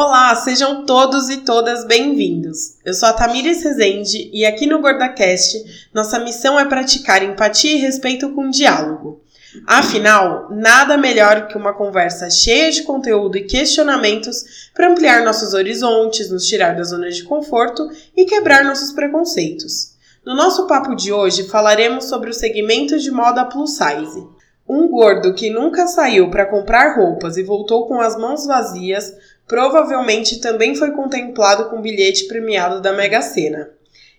Olá, sejam todos e todas bem-vindos. Eu sou a Tamires Rezende e aqui no GordaCast nossa missão é praticar empatia e respeito com diálogo. Afinal, nada melhor que uma conversa cheia de conteúdo e questionamentos para ampliar nossos horizontes, nos tirar da zona de conforto e quebrar nossos preconceitos. No nosso papo de hoje falaremos sobre o segmento de moda plus size. Um gordo que nunca saiu para comprar roupas e voltou com as mãos vazias provavelmente também foi contemplado com bilhete premiado da Mega Sena.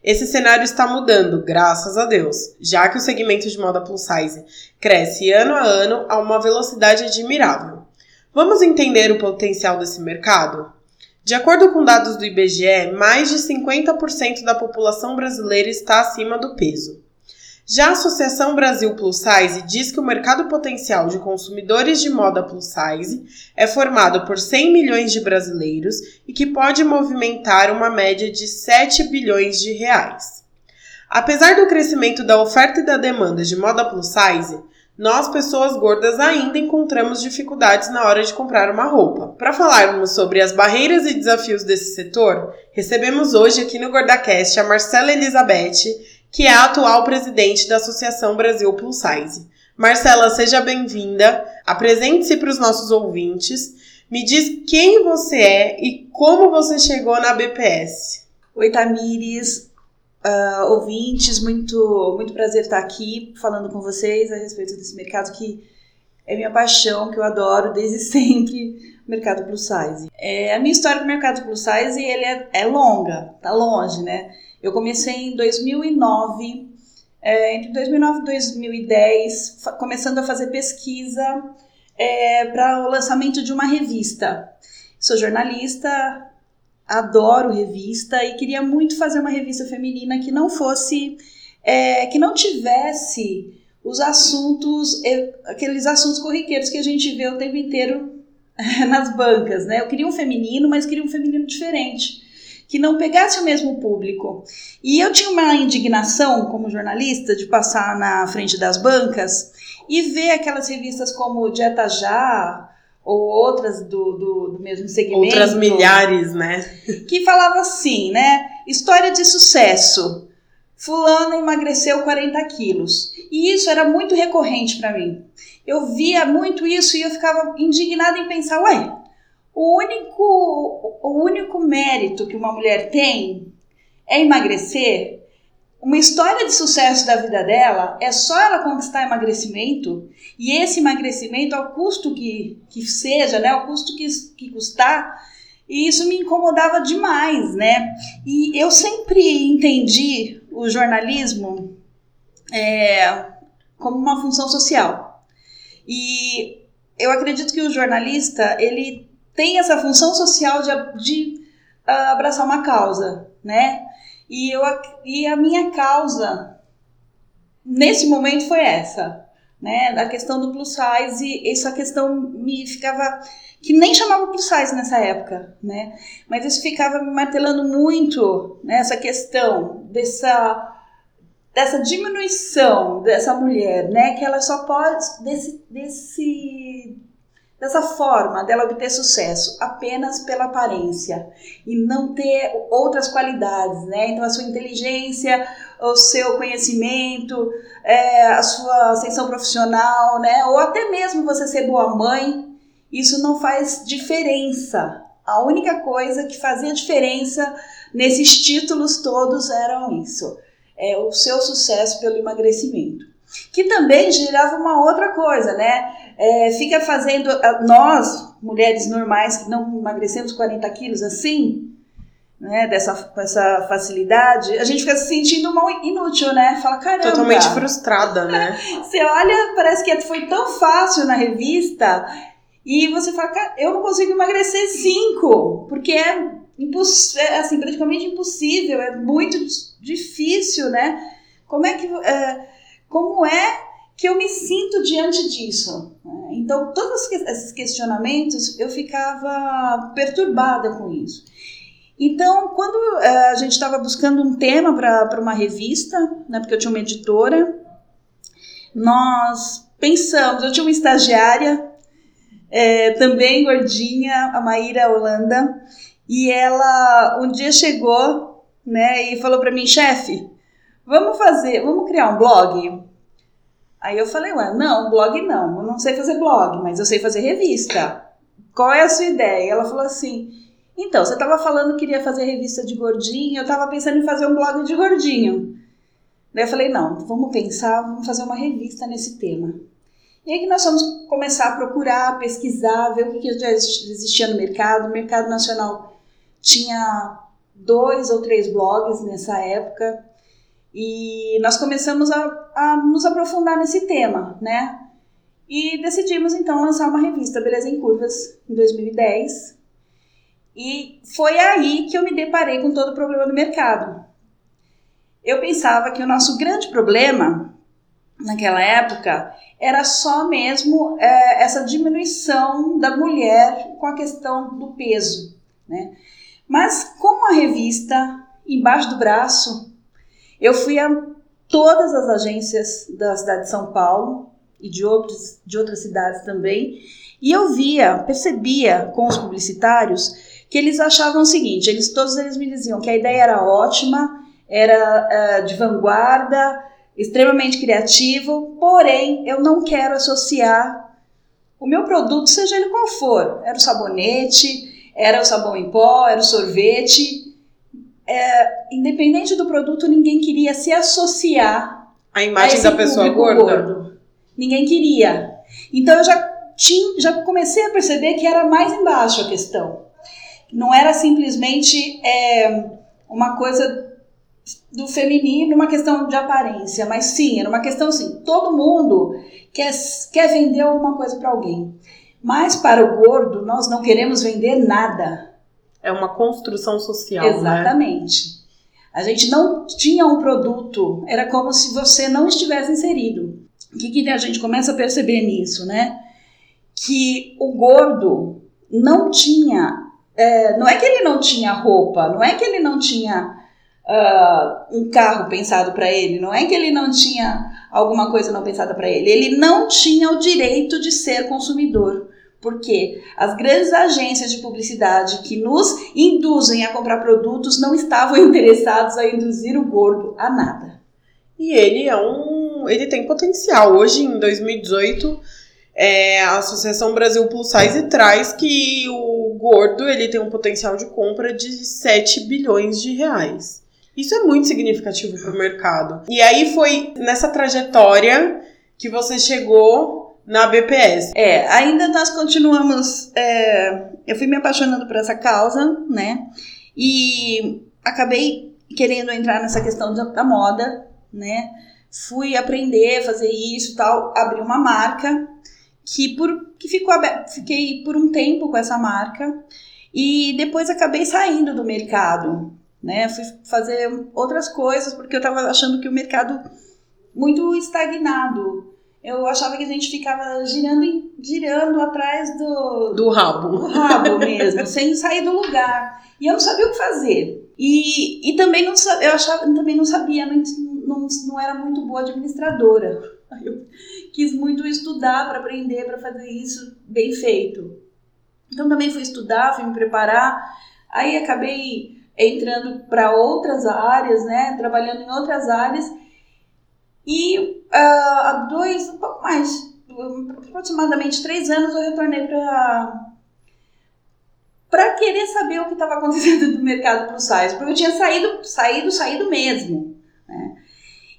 Esse cenário está mudando, graças a Deus, já que o segmento de moda plus size cresce ano a ano a uma velocidade admirável. Vamos entender o potencial desse mercado? De acordo com dados do IBGE, mais de 50% da população brasileira está acima do peso. Já a Associação Brasil Plus Size diz que o mercado potencial de consumidores de moda plus size é formado por 100 milhões de brasileiros e que pode movimentar uma média de 7 bilhões de reais. Apesar do crescimento da oferta e da demanda de moda plus size, nós, pessoas gordas, ainda encontramos dificuldades na hora de comprar uma roupa. Para falarmos sobre as barreiras e desafios desse setor, recebemos hoje aqui no GordaCast a Marcela Elizabeth, que é a atual presidente da Associação Brasil Plus Size. Marcela, seja bem-vinda. Apresente-se para os nossos ouvintes. Me diz quem você é e como você chegou na BPS. Oi, Tamires. Uh, ouvintes, muito, muito prazer estar aqui falando com vocês a respeito desse mercado que é minha paixão, que eu adoro desde sempre, mercado plus size. É, a minha história com o mercado plus size ele é, é longa, tá longe, né? Eu comecei em 2009, é, entre 2009 e 2010, começando a fazer pesquisa é, para o lançamento de uma revista. Sou jornalista, adoro revista e queria muito fazer uma revista feminina que não fosse, é, que não tivesse os assuntos, aqueles assuntos corriqueiros que a gente vê o tempo inteiro nas bancas, né? Eu queria um feminino, mas queria um feminino diferente que não pegasse o mesmo público. E eu tinha uma indignação como jornalista de passar na frente das bancas e ver aquelas revistas como Dieta Já ou outras do, do, do mesmo segmento. Outras milhares, né? Que falava assim, né? História de sucesso. Fulano emagreceu 40 quilos. E isso era muito recorrente para mim. Eu via muito isso e eu ficava indignada em pensar, ué, o único, o único mérito que uma mulher tem é emagrecer. Uma história de sucesso da vida dela é só ela conquistar emagrecimento e esse emagrecimento, ao custo que, que seja, né, ao custo que, que custar, e isso me incomodava demais, né? E eu sempre entendi o jornalismo é, como uma função social. E eu acredito que o jornalista, ele tem essa função social de, de uh, abraçar uma causa, né? E, eu, e a minha causa nesse momento foi essa, né? Da questão do plus size, essa questão me ficava que nem chamava plus size nessa época, né? Mas isso ficava me martelando muito, né? Essa questão dessa dessa diminuição dessa mulher, né? Que ela só pode desse desse dessa forma dela obter sucesso apenas pela aparência e não ter outras qualidades, né? Então a sua inteligência, o seu conhecimento, é, a sua ascensão profissional, né? Ou até mesmo você ser boa mãe, isso não faz diferença. A única coisa que fazia diferença nesses títulos todos eram isso, é o seu sucesso pelo emagrecimento que também gerava uma outra coisa, né? É, fica fazendo, nós, mulheres normais que não emagrecemos 40 quilos assim, né, dessa com essa facilidade, a gente fica se sentindo mal inútil, né? Fala, caramba. Totalmente frustrada, né? você olha, parece que foi tão fácil na revista e você fala, cara, eu não consigo emagrecer 5, porque é, imposs é assim, praticamente impossível, é muito difícil, né? Como é que. É, como é que eu me sinto diante disso? Então, todos esses questionamentos eu ficava perturbada com isso. Então, quando eh, a gente estava buscando um tema para uma revista, né, porque eu tinha uma editora, nós pensamos, eu tinha uma estagiária é, também gordinha, a Maíra Holanda, e ela um dia chegou, né, e falou para mim, chefe, vamos fazer, vamos criar um blog? Aí eu falei, ué, não, blog não, eu não sei fazer blog, mas eu sei fazer revista. Qual é a sua ideia? Ela falou assim, então, você estava falando que queria fazer revista de gordinho, eu estava pensando em fazer um blog de gordinho. Daí eu falei, não, vamos pensar, vamos fazer uma revista nesse tema. E aí que nós fomos começar a procurar, pesquisar, ver o que, que já existia no mercado. O mercado nacional tinha dois ou três blogs nessa época. E nós começamos a, a nos aprofundar nesse tema, né? E decidimos então lançar uma revista Beleza em Curvas em 2010. E foi aí que eu me deparei com todo o problema do mercado. Eu pensava que o nosso grande problema naquela época era só mesmo é, essa diminuição da mulher com a questão do peso, né? Mas com a revista embaixo do braço, eu fui a todas as agências da cidade de São Paulo e de, outros, de outras cidades também, e eu via, percebia com os publicitários que eles achavam o seguinte, eles todos eles me diziam que a ideia era ótima, era uh, de vanguarda, extremamente criativo, porém eu não quero associar o meu produto, seja ele qual for. Era o sabonete, era o sabão em pó, era o sorvete. É, independente do produto, ninguém queria se associar a imagem a da pessoa gorda. Gordo. Ninguém queria. Então eu já, tinha, já comecei a perceber que era mais embaixo a questão. Não era simplesmente é, uma coisa do feminino uma questão de aparência, mas sim, era uma questão assim, todo mundo quer, quer vender alguma coisa para alguém. Mas para o gordo, nós não queremos vender nada. É uma construção social, né? Exatamente. Né? A gente não tinha um produto, era como se você não estivesse inserido. O que, que a gente começa a perceber nisso, né? Que o gordo não tinha. É, não é que ele não tinha roupa, não é que ele não tinha uh, um carro pensado para ele, não é que ele não tinha alguma coisa não pensada para ele, ele não tinha o direito de ser consumidor. Porque as grandes agências de publicidade que nos induzem a comprar produtos não estavam interessados a induzir o gordo a nada. E ele é um. ele tem potencial. Hoje, em 2018, é, a Associação Brasil Plus Size traz que o gordo ele tem um potencial de compra de 7 bilhões de reais. Isso é muito significativo para o mercado. E aí foi nessa trajetória que você chegou na BPS. É, ainda nós continuamos. É, eu fui me apaixonando por essa causa, né? E acabei querendo entrar nessa questão da moda, né? Fui aprender a fazer isso tal, abri uma marca que por que ficou aberto, fiquei por um tempo com essa marca e depois acabei saindo do mercado, né? Fui fazer outras coisas porque eu estava achando que o mercado muito estagnado. Eu achava que a gente ficava girando, girando atrás do do rabo, do rabo mesmo, sem sair do lugar. E eu não sabia o que fazer. E, e também não eu achava, também não sabia, não, não, não era muito boa administradora. Eu quis muito estudar para aprender para fazer isso bem feito. Então também fui estudar, fui me preparar. Aí acabei entrando para outras áreas, né, trabalhando em outras áreas. E uh, há dois, um pouco mais, aproximadamente três anos, eu retornei para para querer saber o que estava acontecendo no mercado plus size, porque eu tinha saído, saído, saído mesmo. Né?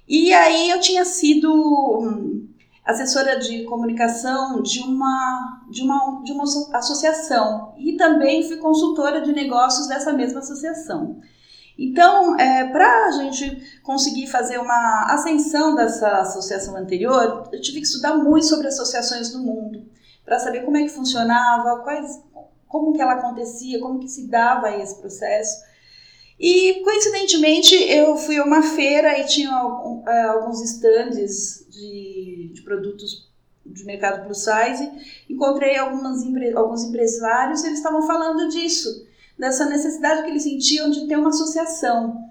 E aí eu tinha sido hum, assessora de comunicação de uma, de uma, de uma associação e também fui consultora de negócios dessa mesma associação. Então, é, para a gente conseguir fazer uma ascensão dessa associação anterior, eu tive que estudar muito sobre associações no mundo, para saber como é que funcionava, quais, como que ela acontecia, como que se dava esse processo. E, coincidentemente, eu fui a uma feira e tinha é, alguns estandes de, de produtos de mercado plus size, encontrei algumas, alguns empresários e eles estavam falando disso, dessa necessidade que eles sentiam de ter uma associação.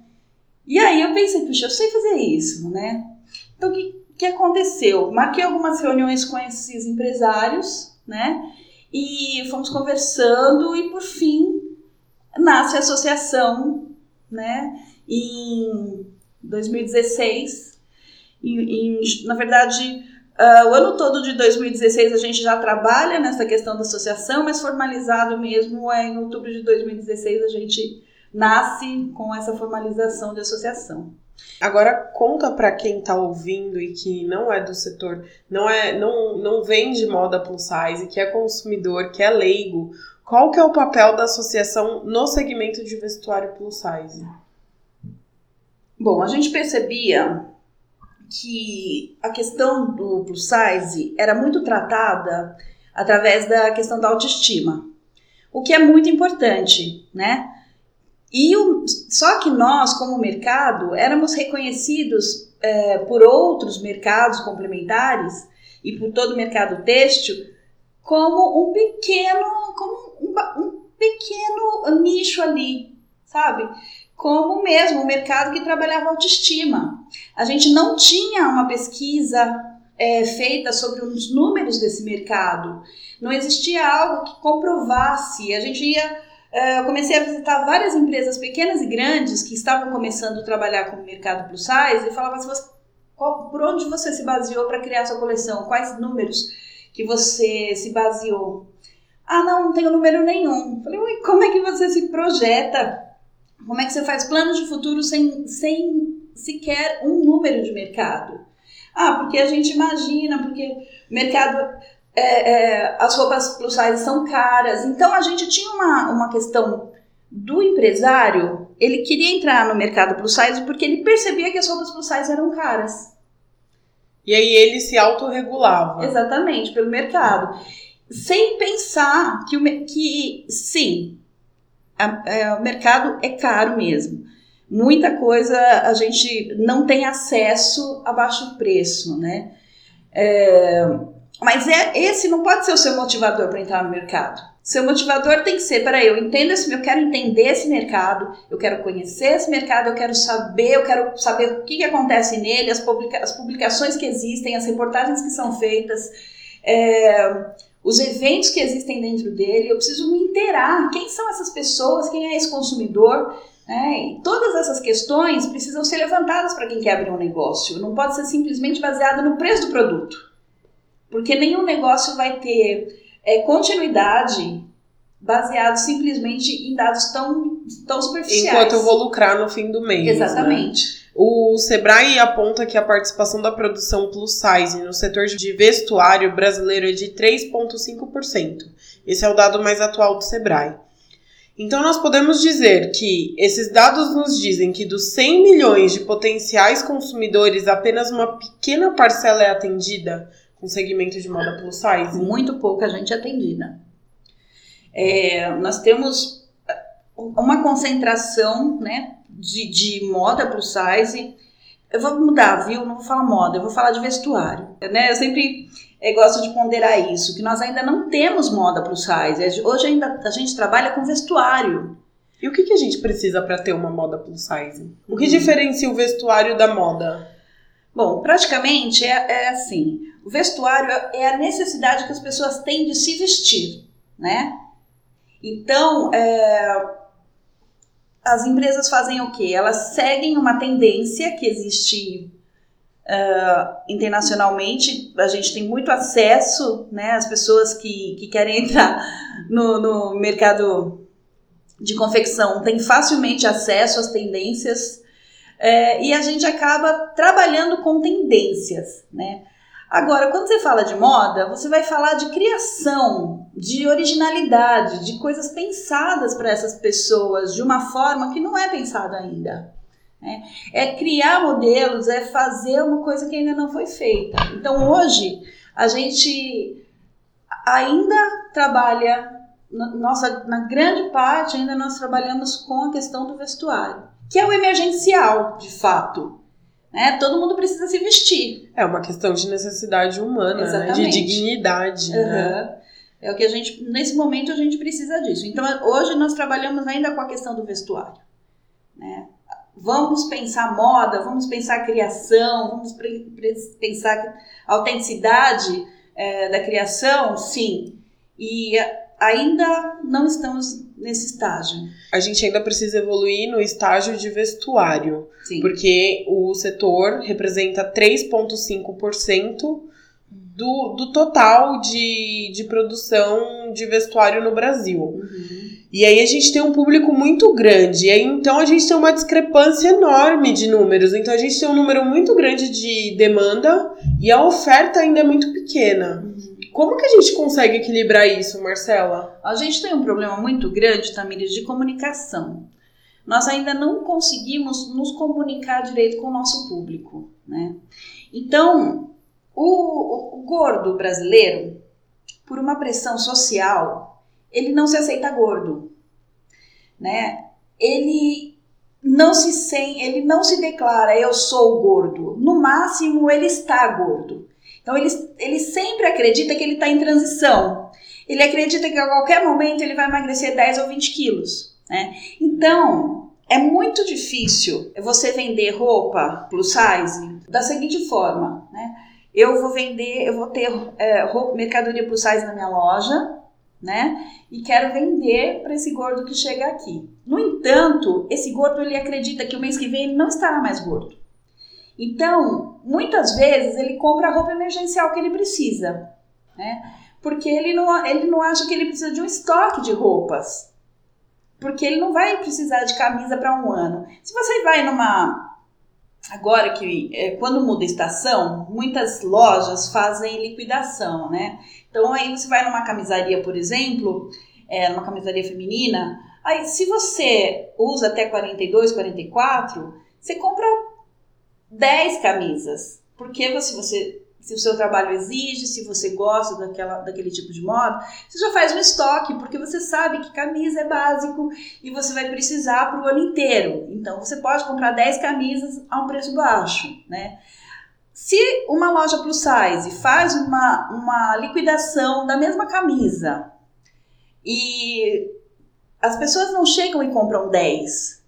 E aí eu pensei, puxa, eu sei fazer isso, né? Então o que, que aconteceu? Marquei algumas reuniões com esses empresários, né? e fomos conversando e por fim nasce a associação, né? Em 2016, em, em, na verdade, uh, o ano todo de 2016 a gente já trabalha nessa questão da associação, mas formalizado mesmo é em outubro de 2016 a gente nasce com essa formalização de associação. Agora conta para quem está ouvindo e que não é do setor, não é, não, não vende moda plus size, que é consumidor, que é leigo, qual que é o papel da associação no segmento de vestuário plus size? Bom, a gente percebia que a questão do plus size era muito tratada através da questão da autoestima, o que é muito importante, né? E o, só que nós, como mercado, éramos reconhecidos é, por outros mercados complementares e por todo o mercado têxtil como um pequeno, como um, um pequeno nicho ali, sabe? Como mesmo o mercado que trabalhava autoestima. A gente não tinha uma pesquisa é, feita sobre os números desse mercado. Não existia algo que comprovasse. A gente ia eu comecei a visitar várias empresas pequenas e grandes que estavam começando a trabalhar com o mercado plus size e falava assim, qual, por onde você se baseou para criar sua coleção? Quais números que você se baseou? Ah, não, não tenho número nenhum. Falei, como é que você se projeta? Como é que você faz planos de futuro sem, sem sequer um número de mercado? Ah, porque a gente imagina, porque o mercado é, é, as roupas plus size são caras. Então a gente tinha uma, uma questão do empresário, ele queria entrar no mercado plus size porque ele percebia que as roupas plus size eram caras. E aí ele se autorregulava. Exatamente, pelo mercado. Sem pensar que, o, que sim, a, é, o mercado é caro mesmo. Muita coisa a gente não tem acesso a baixo preço, né? É, mas é, esse não pode ser o seu motivador para entrar no mercado. Seu motivador tem que ser, peraí, eu entendo esse, eu quero entender esse mercado, eu quero conhecer esse mercado, eu quero saber, eu quero saber o que, que acontece nele, as, publica, as publicações que existem, as reportagens que são feitas, é, os eventos que existem dentro dele, eu preciso me inteirar, quem são essas pessoas, quem é esse consumidor, né? E todas essas questões precisam ser levantadas para quem quer abrir um negócio, não pode ser simplesmente baseado no preço do produto. Porque nenhum negócio vai ter é, continuidade baseado simplesmente em dados tão, tão superficiais. Enquanto eu vou lucrar no fim do mês. Né? Exatamente. Né? O Sebrae aponta que a participação da produção plus size no setor de vestuário brasileiro é de 3,5%. Esse é o dado mais atual do Sebrae. Então, nós podemos dizer que esses dados nos dizem que dos 100 milhões de potenciais consumidores, apenas uma pequena parcela é atendida com segmento de moda plus size? Muito pouca gente atendida. É, nós temos uma concentração né, de, de moda plus size. Eu vou mudar, viu? Não vou falar moda, eu vou falar de vestuário. Né? Eu sempre é, gosto de ponderar isso, que nós ainda não temos moda plus size. Hoje ainda a gente trabalha com vestuário. E o que, que a gente precisa para ter uma moda plus size? O que diferencia o vestuário da moda? Bom, praticamente é, é assim: o vestuário é a necessidade que as pessoas têm de se vestir, né? Então, é, as empresas fazem o quê? Elas seguem uma tendência que existe uh, internacionalmente. A gente tem muito acesso, né? As pessoas que, que querem entrar no, no mercado de confecção têm facilmente acesso às tendências é, e a gente acaba trabalhando com tendências, né? Agora, quando você fala de moda, você vai falar de criação, de originalidade, de coisas pensadas para essas pessoas de uma forma que não é pensada ainda. Né? É criar modelos, é fazer uma coisa que ainda não foi feita. Então, hoje, a gente ainda trabalha, nossa, na grande parte, ainda nós trabalhamos com a questão do vestuário, que é o emergencial, de fato. Né? Todo mundo precisa se vestir. É uma questão de necessidade humana, né? de dignidade. Uhum. Né? É o que a gente, nesse momento, a gente precisa disso. Então, hoje nós trabalhamos ainda com a questão do vestuário. Né? Vamos pensar moda, vamos pensar criação, vamos pensar autenticidade é, da criação, sim. E ainda não estamos nesse estágio. A gente ainda precisa evoluir no estágio de vestuário, Sim. porque o setor representa 3,5% do, do total de, de produção de vestuário no Brasil. Uhum. E aí a gente tem um público muito grande. E aí, então a gente tem uma discrepância enorme de números. Então a gente tem um número muito grande de demanda e a oferta ainda é muito pequena. Uhum. Como que a gente consegue equilibrar isso, Marcela? A gente tem um problema muito grande, Tamires, de comunicação. Nós ainda não conseguimos nos comunicar direito com o nosso público, né? Então, o, o gordo brasileiro, por uma pressão social, ele não se aceita gordo, né? Ele não se sem, ele não se declara eu sou gordo. No máximo ele está gordo. Então ele, ele sempre acredita que ele está em transição. Ele acredita que a qualquer momento ele vai emagrecer 10 ou 20 quilos. Né? Então é muito difícil você vender roupa plus size da seguinte forma, né? Eu vou vender, eu vou ter é, roupa, mercadoria plus size na minha loja, né? E quero vender para esse gordo que chega aqui. No entanto, esse gordo ele acredita que o mês que vem ele não estará mais gordo. Então, muitas vezes ele compra a roupa emergencial que ele precisa, né? Porque ele não, ele não acha que ele precisa de um estoque de roupas. Porque ele não vai precisar de camisa para um ano. Se você vai numa agora que é, quando muda a estação, muitas lojas fazem liquidação, né? Então aí você vai numa camisaria, por exemplo, é, numa camisaria feminina, aí se você usa até 42, 44, você compra 10 camisas. Porque você, você se o seu trabalho exige, se você gosta daquela, daquele tipo de moda, você já faz um estoque, porque você sabe que camisa é básico e você vai precisar para o ano inteiro. Então você pode comprar 10 camisas a um preço baixo, né? Se uma loja plus size faz uma, uma liquidação da mesma camisa e as pessoas não chegam e compram 10,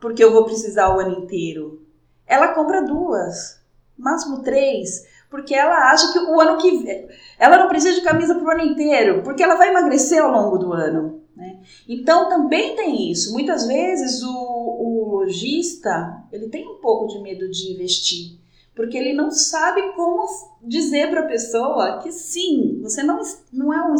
porque eu vou precisar o ano inteiro, ela compra duas máximo três, porque ela acha que o ano que ela não precisa de camisa para o ano inteiro, porque ela vai emagrecer ao longo do ano. Né? Então também tem isso. Muitas vezes o, o lojista ele tem um pouco de medo de investir, porque ele não sabe como dizer para a pessoa que sim, você não, não é um,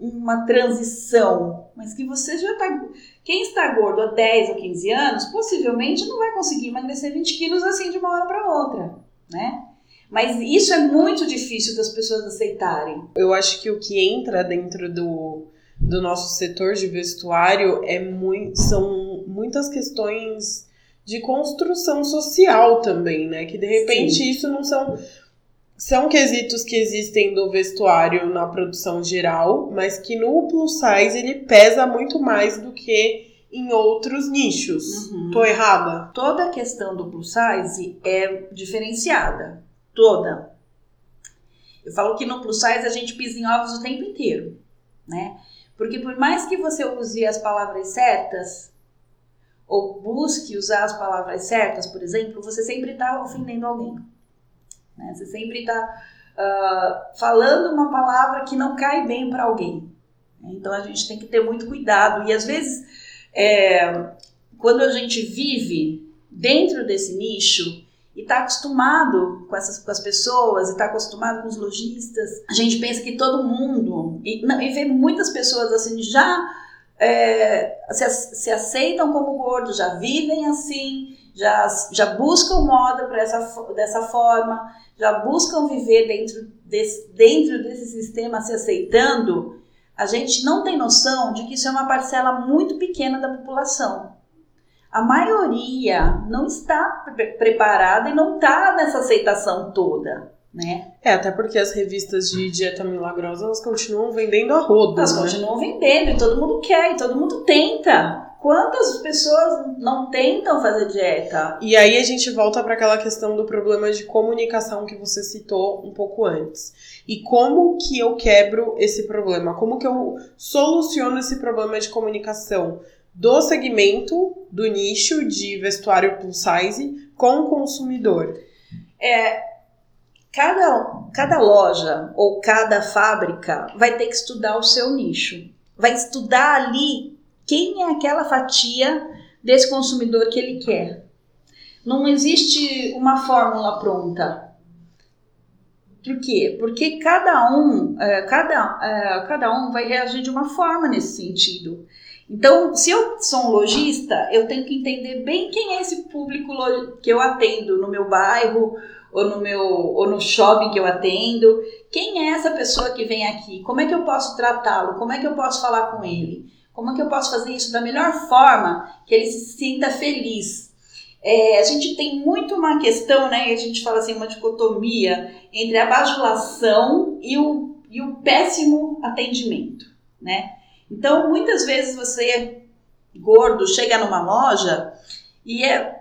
uma transição, mas que você já está. Quem está gordo há 10 ou 15 anos, possivelmente não vai conseguir emagrecer 20 quilos assim de uma hora para outra, né? Mas isso é muito difícil das pessoas aceitarem. Eu acho que o que entra dentro do, do nosso setor de vestuário é muito, são muitas questões de construção social também, né? Que de repente Sim. isso não são são quesitos que existem do vestuário na produção geral, mas que no plus size ele pesa muito mais do que em outros nichos. Uhum. Tô errada? Toda a questão do plus size é diferenciada. Toda. Eu falo que no plus size a gente pisa em ovos o tempo inteiro, né? Porque por mais que você use as palavras certas, ou busque usar as palavras certas, por exemplo, você sempre está ofendendo alguém. Né? Você sempre está uh, ah, falando uma palavra que não cai bem para alguém. Então a gente tem que ter muito cuidado. E às vezes, é, quando a gente vive dentro desse nicho e está acostumado com, essas, com as pessoas, e está acostumado com os lojistas, a gente pensa que todo mundo, e, não, e vê muitas pessoas assim, já é, se, se aceitam como gordos, já vivem assim, já, já buscam moda para essa, dessa forma, já buscam viver dentro desse, dentro desse sistema se aceitando, a gente não tem noção de que isso é uma parcela muito pequena da população. A maioria não está pre preparada e não está nessa aceitação toda. Né? É, até porque as revistas de dieta milagrosa elas continuam vendendo a roda. Elas né? continuam vendendo e todo mundo quer e todo mundo tenta. Quantas pessoas não tentam fazer dieta? E aí a gente volta para aquela questão do problema de comunicação que você citou um pouco antes. E como que eu quebro esse problema? Como que eu soluciono esse problema de comunicação do segmento, do nicho de vestuário plus size com o consumidor? É, cada cada loja ou cada fábrica vai ter que estudar o seu nicho. Vai estudar ali quem é aquela fatia desse consumidor que ele quer. Não existe uma fórmula pronta. Por quê? Porque cada um, é, cada, é, cada um vai reagir de uma forma nesse sentido. Então, se eu sou um lojista, eu tenho que entender bem quem é esse público que eu atendo no meu bairro ou no meu ou no shopping que eu atendo. Quem é essa pessoa que vem aqui? Como é que eu posso tratá-lo? Como é que eu posso falar com ele? Como é que eu posso fazer isso da melhor forma que ele se sinta feliz? É, a gente tem muito uma questão, né? A gente fala assim, uma dicotomia entre a bajulação e o, e o péssimo atendimento, né? Então, muitas vezes você, gordo, chega numa loja e é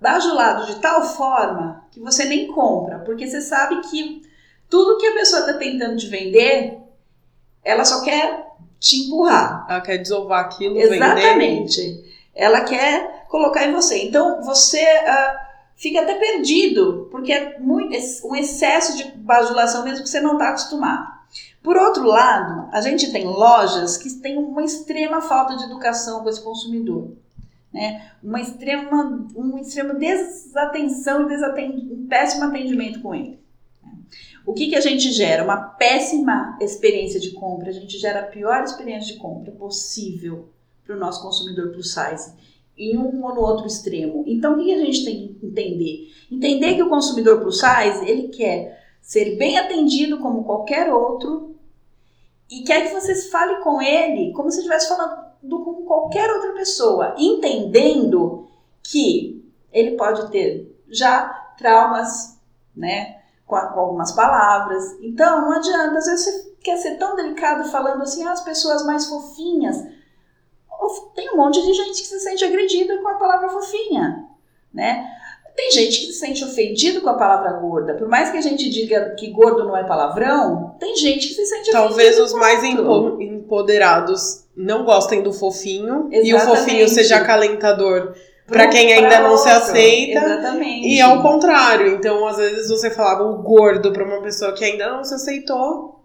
bajulado de tal forma que você nem compra, porque você sabe que tudo que a pessoa está tentando te vender, ela só quer te empurrar. Ela quer desovar aquilo, Exatamente. Vender. Ela quer colocar em você. Então, você uh, fica até perdido, porque é muito, um excesso de bajulação mesmo que você não está acostumado. Por outro lado, a gente tem lojas que têm uma extrema falta de educação com esse consumidor. Né? Uma extrema, um extremo desatenção e desaten um péssimo atendimento com ele. O que, que a gente gera? Uma péssima experiência de compra. A gente gera a pior experiência de compra possível para o nosso consumidor plus size em um ou no outro extremo. Então, o que, que a gente tem que entender? Entender que o consumidor plus size ele quer ser bem atendido como qualquer outro e quer que vocês falem com ele como se estivesse falando com qualquer outra pessoa, entendendo que ele pode ter já traumas, né, com, com, algumas palavras. Então, não adianta, às vezes você quer ser tão delicado falando assim, ah, as pessoas mais fofinhas. Tem um monte de gente que se sente agredida com a palavra fofinha, né? Tem gente que se sente ofendido com a palavra gorda. Por mais que a gente diga que gordo não é palavrão, tem gente que se sente Talvez os mais empoderados não gostem do fofinho Exatamente. e o fofinho seja acalentador para quem ainda não se aceita. Exatamente. E ao contrário. Então, às vezes você falava o gordo para uma pessoa que ainda não se aceitou.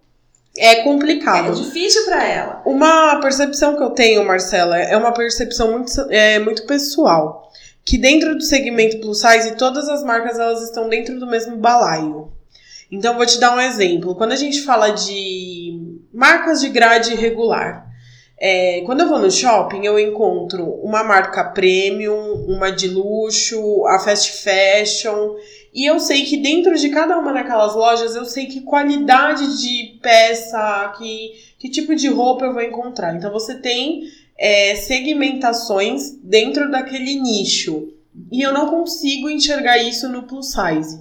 É complicado. É difícil para ela. Uma percepção que eu tenho, Marcela, é uma percepção muito, é, muito pessoal que dentro do segmento plus size todas as marcas elas estão dentro do mesmo balaio. Então vou te dar um exemplo. Quando a gente fala de marcas de grade regular, é, quando eu vou no shopping eu encontro uma marca premium, uma de luxo, a fast fashion e eu sei que dentro de cada uma daquelas lojas eu sei que qualidade de peça, que, que tipo de roupa eu vou encontrar. Então você tem é, segmentações dentro daquele nicho. E eu não consigo enxergar isso no plus size.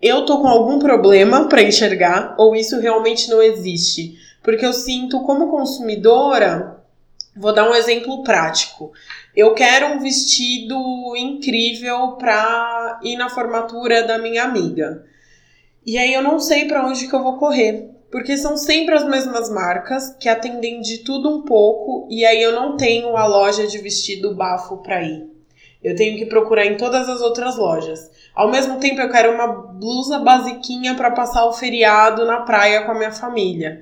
Eu tô com algum problema para enxergar ou isso realmente não existe? Porque eu sinto como consumidora, vou dar um exemplo prático. Eu quero um vestido incrível para ir na formatura da minha amiga. E aí eu não sei para onde que eu vou correr porque são sempre as mesmas marcas que atendem de tudo um pouco e aí eu não tenho a loja de vestido bafo para ir. Eu tenho que procurar em todas as outras lojas. Ao mesmo tempo, eu quero uma blusa basiquinha para passar o feriado na praia com a minha família.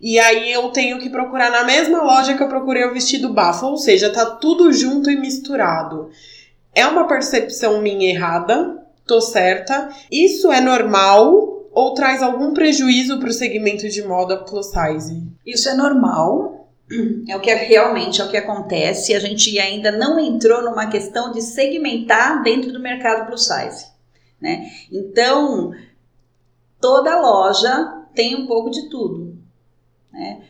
E aí eu tenho que procurar na mesma loja que eu procurei o vestido bafo, ou seja, tá tudo junto e misturado. É uma percepção minha errada, tô certa. Isso é normal ou traz algum prejuízo para o segmento de moda plus size? Isso é normal, é o que é, realmente é o que acontece. A gente ainda não entrou numa questão de segmentar dentro do mercado plus size, né? Então toda loja tem um pouco de tudo, né?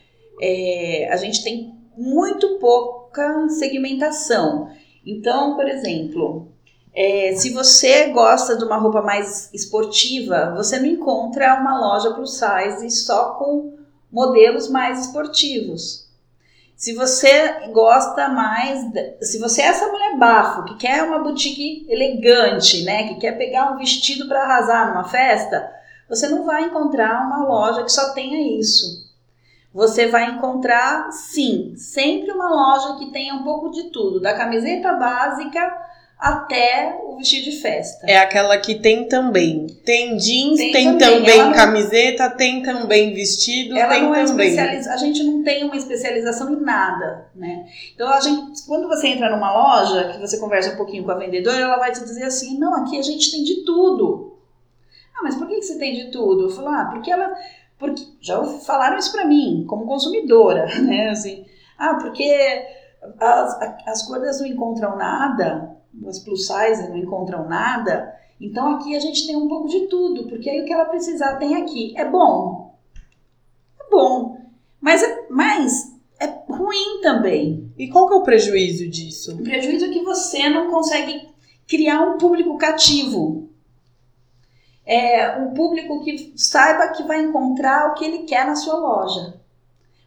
É, a gente tem muito pouca segmentação. Então, por exemplo, é, se você gosta de uma roupa mais esportiva, você não encontra uma loja plus size só com modelos mais esportivos. Se você gosta mais, se você é essa mulher bafo que quer uma boutique elegante, né, que quer pegar um vestido para arrasar numa festa, você não vai encontrar uma loja que só tenha isso. Você vai encontrar, sim, sempre uma loja que tenha um pouco de tudo, da camiseta básica até o vestido de festa. É aquela que tem também. Tem jeans, tem, Tem também, também. Não- camiseta, tem também vestido, Ela tem não é também. especializa... A gente não tem uma especialização em nada, né? Então, a gente, quando você entra numa loja, que você conversa um pouquinho com a vendedora, ela vai te dizer assim, não, aqui a gente tem de tudo. Ah, mas por que que você tem de tudo? Eu falo, ah, porque ela... Porque, já falaram isso pra mim, como consumidora, né? Assim, ah, porque as, as gordas não encontram nada, as plus size não encontram nada, então aqui a gente tem um pouco de tudo, porque aí o que ela precisar tem aqui. É bom, é bom, mas é, mas é ruim também. E qual que é o prejuízo disso? O prejuízo é que você não consegue criar um público cativo. É um público que saiba que vai encontrar o que ele quer na sua loja.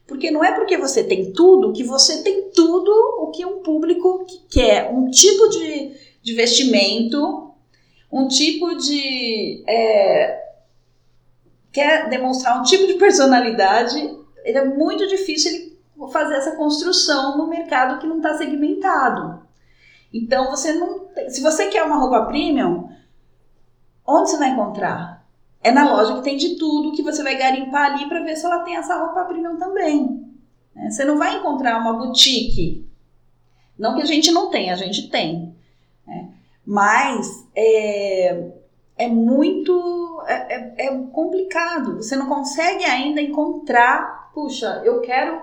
Porque não é porque você tem tudo que você tem tudo o que um público que quer. Um tipo de, de vestimento, um tipo de. é, quer demonstrar um tipo de personalidade. Ele é muito difícil ele fazer essa construção no mercado que não está segmentado. Então você não. Se você quer uma roupa premium, onde você vai encontrar? É na loja que tem de tudo, que você vai garimpar ali para ver se ela tem essa roupa premium também. né? Você não vai encontrar uma boutique. Não que a gente não tenha, a gente tem. né? Mas é, é muito é, é- é complicado. Você não consegue ainda encontrar. Puxa, eu quero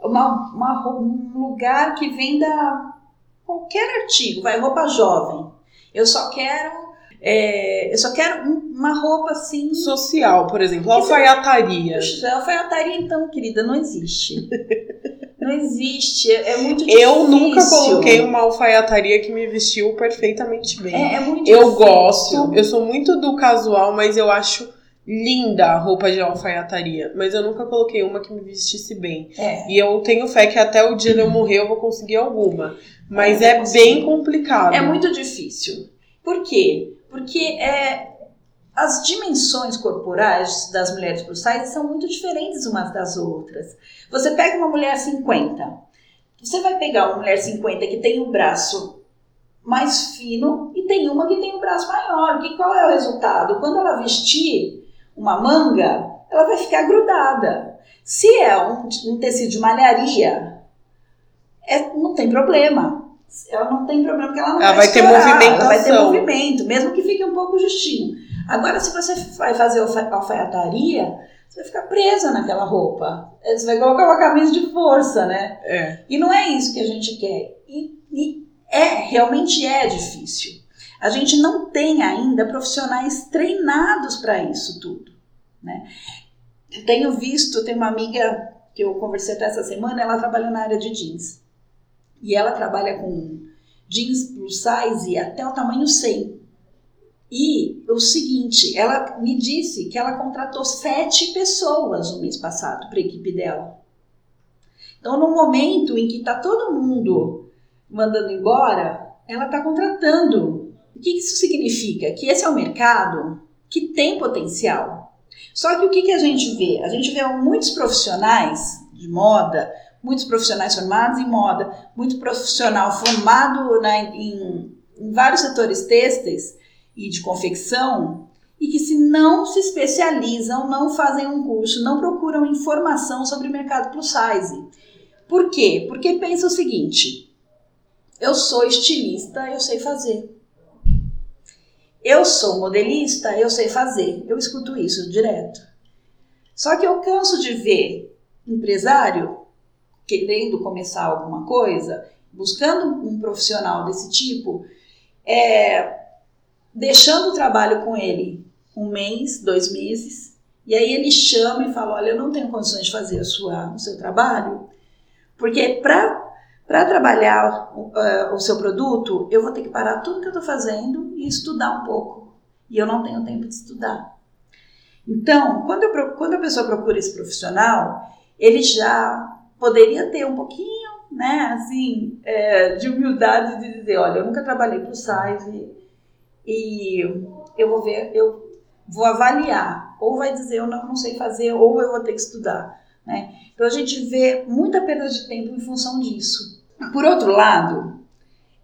uma, uma um lugar que venda qualquer artigo, vai roupa jovem. Eu só quero é, eu só quero um- uma roupa assim. Social, por exemplo, alfaiataria. Puxa, alfaiataria então, querida, não existe. Não existe, é é muito difícil. Eu nunca coloquei uma alfaiataria que me vestiu perfeitamente bem. É, é muito eu difícil. gosto, eu sou muito do casual, mas eu acho linda a roupa de alfaiataria. Mas eu nunca coloquei uma que me vestisse bem. É. E eu tenho fé que até o dia de eu morrer eu vou conseguir alguma. Mas É, é, bem complicado. É muito difícil. Por quê? Porque é, as dimensões corporais das mulheres plus size são muito diferentes umas das outras. Você pega uma mulher 50, você vai pegar uma mulher 50 que tem o braço mais fino e tem uma que tem o braço maior. Que qual é o resultado? Quando ela vestir uma manga, ela vai ficar grudada. Se é um, um tecido de malharia, é- não tem problema. Ela não tem problema porque ela não Ela vai ter estourar, Ela vai ter movimento, mesmo que fique um pouco justinho. Agora, se você vai fazer alfa- alfaiataria, você vai ficar presa naquela roupa. Você vai colocar uma camisa de força, né? É. E não é isso que a gente quer. E, e é, realmente é difícil. A gente não tem ainda profissionais treinados para isso tudo. Né? Eu tenho visto, tem uma amiga que eu conversei até essa semana, ela trabalha na área de jeans. E ela trabalha com jeans plus size até o tamanho 100. E o seguinte, ela me disse que ela contratou sete pessoas no mês passado para a equipe dela. Então, no momento em que está todo mundo mandando embora, ela está contratando. O que isso significa? Que esse é um mercado que tem potencial. Só que o que, que a gente vê? A gente vê muitos profissionais de moda, muitos profissionais formados em moda, muito profissional formado na- em, em vários setores têxteis e de confecção, e que se não se especializam, não fazem um curso, não procuram informação sobre o mercado plus size. Por quê? Porque pensa o seguinte: eu sou estilista, eu sei fazer. Eu sou modelista, eu sei fazer. Eu escuto isso direto. Só que eu canso de ver empresário querendo começar alguma coisa, buscando um profissional desse tipo, é, deixando o trabalho com ele um mês, dois meses, e aí ele chama e fala: Olha, eu não tenho condições de fazer a sua, o seu trabalho, porque para trabalhar uh, o seu produto, eu vou ter que parar tudo que eu estou fazendo e estudar um pouco. E eu não tenho tempo de estudar. Então, quando, eu, quando a pessoa procura esse profissional, ele já poderia ter um pouquinho, né, assim, é, de humildade de dizer, olha, eu nunca trabalhei para o size e eu vou ver, eu vou avaliar, ou vai dizer eu não, não sei fazer, ou eu vou ter que estudar, né? Então a gente vê muita perda de tempo em função disso. Por outro lado,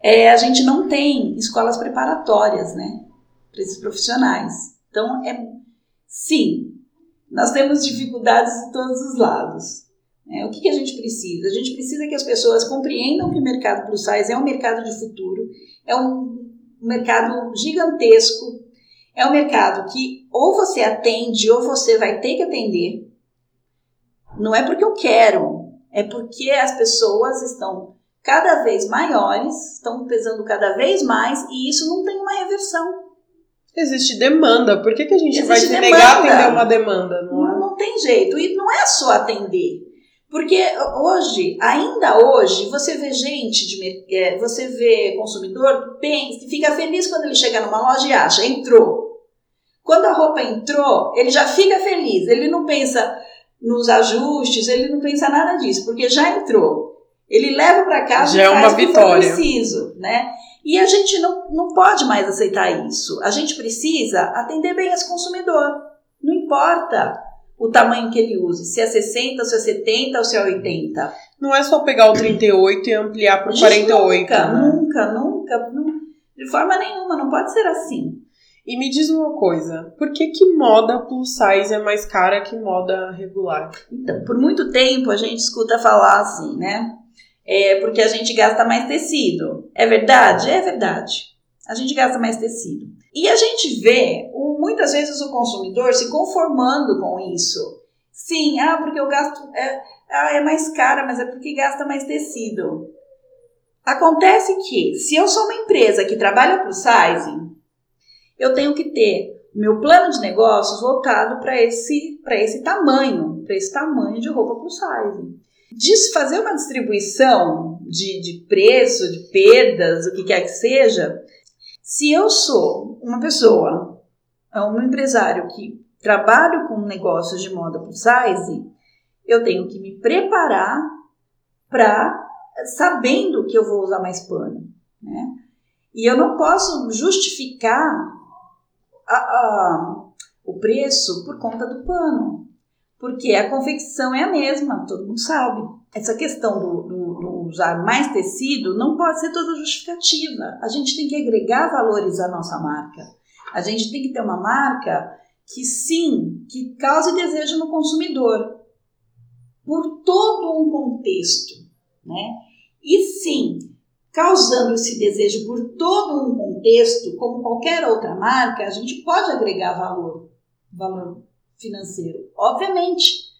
é, a gente não tem escolas preparatórias, né, para esses profissionais. Então, é, sim, nós temos dificuldades de todos os lados. É, o que, que, a gente precisa? A gente precisa que as pessoas compreendam que o mercado plus size é um mercado de futuro, é um mercado gigantesco, é um mercado que ou você atende ou você vai ter que atender. Não é porque eu quero, é porque as pessoas estão cada vez maiores, estão pesando cada vez mais e isso não tem uma reversão. Existe demanda. Por que, que a gente Existe vai se demanda. negar a atender uma demanda? Não, é? não tem jeito. E não é só atender. Porque hoje, ainda hoje, você vê gente, de, é, você vê consumidor que fica feliz quando ele chega numa loja e acha, entrou. Quando a roupa entrou, ele já fica feliz, ele não pensa nos ajustes, ele não pensa nada disso, porque já entrou. Ele leva para casa já e é uma vitória. preciso, né? E a gente não, não pode mais aceitar isso. A gente precisa atender bem esse consumidor. Não importa o tamanho que ele use, se é 60, se é 70 ou se é 80. Não é só pegar o 38 e ampliar para o 48. Nunca, né? nunca, nunca, nunca, de forma nenhuma, não pode ser assim. E me diz uma coisa, por que que moda plus size é mais cara que moda regular? Então, por muito tempo a gente escuta falar assim, né? É porque a gente gasta mais tecido. É verdade? É verdade. A gente gasta mais tecido. E a gente vê muitas vezes o consumidor se conformando com isso. Sim, ah, porque eu gasto. É, ah, é mais cara, mas é porque gasta mais tecido. Acontece que, se eu sou uma empresa que trabalha para o sizing, eu tenho que ter meu plano de negócios voltado para esse, esse tamanho, para esse tamanho de roupa para o sizing. De fazer uma distribuição de, de preço, de perdas, o que quer que seja, se eu sou uma pessoa é um empresário que trabalho com negócios de moda plus size, eu tenho que me preparar para sabendo que eu vou usar mais pano, né? E eu não posso justificar a, a, o preço por conta do pano, porque a confecção é a mesma, todo mundo sabe. Essa questão do, do, do usar mais tecido não pode ser toda justificativa. A gente tem que agregar valores à nossa marca. A gente tem que ter uma marca que sim, que cause desejo no consumidor por todo um contexto, né? E sim, causando esse desejo por todo um contexto, como qualquer outra marca, a gente pode agregar valor, valor financeiro, obviamente,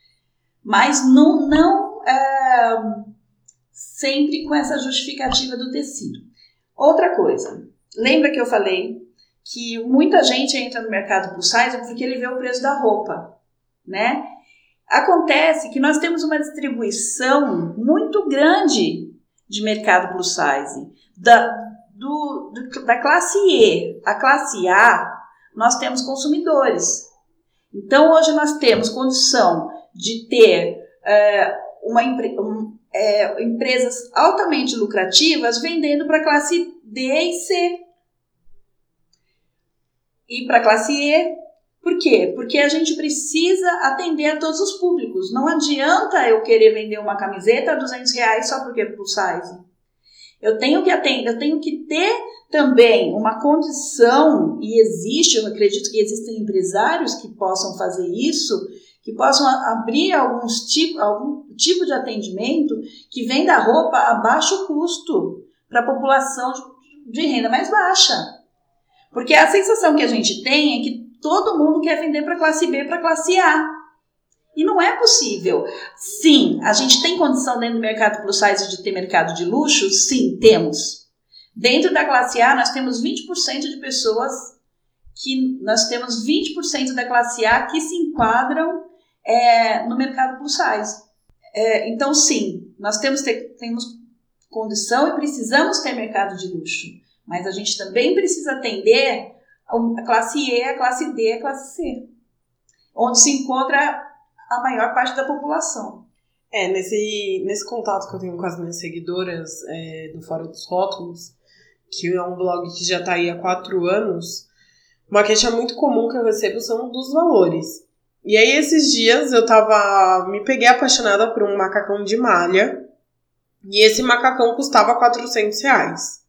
mas não, não é, sempre com essa justificativa do tecido. Outra coisa, lembra que eu falei que muita gente entra no mercado plus size porque ele vê o preço da roupa, né? Acontece que nós temos uma distribuição muito grande de mercado plus size. Da, do, do, da classe E à classe A, nós temos consumidores. Então, hoje nós temos condição de ter é, uma, um, é, empresas altamente lucrativas vendendo para classe D e C e para classe E. Por quê? Porque a gente precisa atender a todos os públicos. Não adianta eu querer vender uma camiseta a 200 reais só porque é plus size. Eu tenho que atender, eu tenho que ter também uma condição, e existe, eu acredito que existem empresários que possam fazer isso, que possam abrir alguns tipo, algum tipo de atendimento que venda roupa a baixo custo para a população de renda mais baixa. Porque a sensação que a gente tem é que todo mundo quer vender para classe B, para classe A. E não é possível. Sim, a gente tem condição dentro do mercado plus size de ter mercado de luxo? Sim, temos. Dentro da classe A, nós temos 20% de pessoas que nós temos 20% da classe A que se enquadram é, no mercado plus size. É, então, sim, nós temos, ter, temos condição e precisamos ter mercado de luxo. Mas a gente também precisa atender a classe E, a classe D, a classe C, onde se encontra a maior parte da população. É, nesse, nesse contato que eu tenho com as minhas seguidoras é, do Fora dos Rótulos, que é um blog que já está aí há quatro anos, uma queixa muito comum que eu recebo são dos valores. E aí, esses dias, eu tava. Me peguei apaixonada por um macacão de malha. E esse macacão custava 400 reais.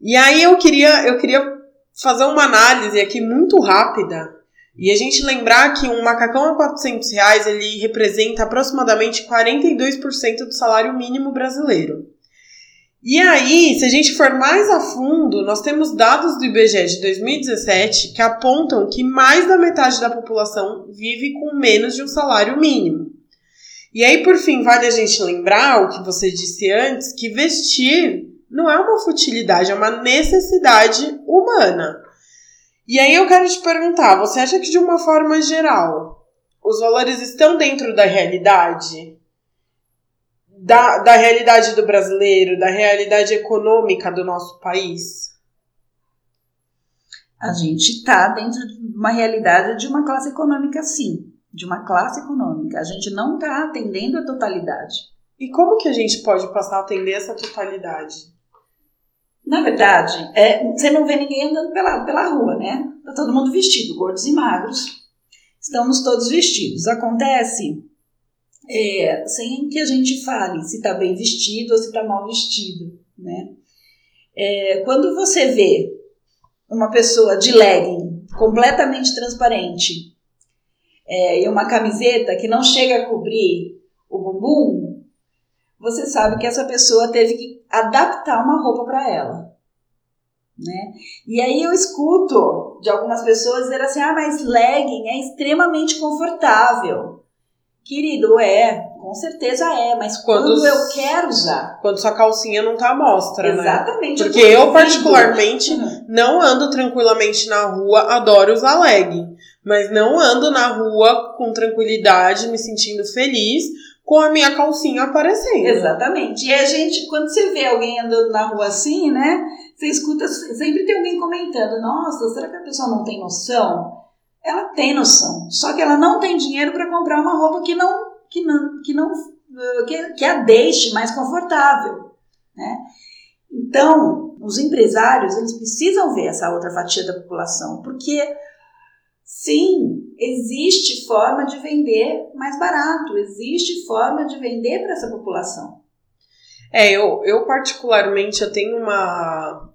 E aí eu queria, eu queria fazer uma análise aqui muito rápida e a gente lembrar que um macacão a 400 reais ele representa aproximadamente 42% do salário mínimo brasileiro. E aí, se a gente for mais a fundo, nós temos dados do IBGE de 2017 que apontam que mais da metade da população vive com menos de um salário mínimo. E aí, por fim, vale a gente lembrar o que você disse antes, que vestir não é uma futilidade, é uma necessidade humana. E aí eu quero te perguntar, você acha que de uma forma geral, os valores estão dentro da realidade? Da, da realidade do brasileiro, da realidade econômica do nosso país? A gente está dentro de uma realidade de uma classe econômica, sim. De uma classe econômica. A gente não está atendendo a totalidade. E como que a gente pode passar a atender essa totalidade? Na verdade, é, você não vê ninguém andando pela, pela rua, né? Tá todo mundo vestido, gordos e magros. Estamos todos vestidos. Acontece é, sem que a gente fale se está bem vestido ou se está mal vestido, né? É, quando você vê uma pessoa de legging completamente transparente é, e uma camiseta que não chega a cobrir o bumbum, você sabe que essa pessoa teve que adaptar uma roupa para ela. Né? E aí eu escuto de algumas pessoas dizer assim: ah, mas legging é extremamente confortável. Querido, é, com certeza é, mas quando, quando eu quero usar. Quando sua calcinha não tá à mostra, né? Exatamente. Porque eu, eu particularmente, uhum. não ando tranquilamente na rua, adoro usar legging. Mas não ando na rua com tranquilidade, me sentindo feliz, com a minha calcinha aparecendo. Exatamente. E a gente, quando você vê alguém andando na rua assim, né? Você escuta, sempre tem alguém comentando: Nossa, será que a pessoa não tem noção? Ela tem noção, só que ela não tem dinheiro para comprar uma roupa que não, que não, que não, que, que a deixe mais confortável, né? Então, os empresários eles precisam ver essa outra fatia da população, porque Sim, existe forma de vender mais barato, existe forma de vender para essa população. É, eu, eu particularmente eu tenho uma.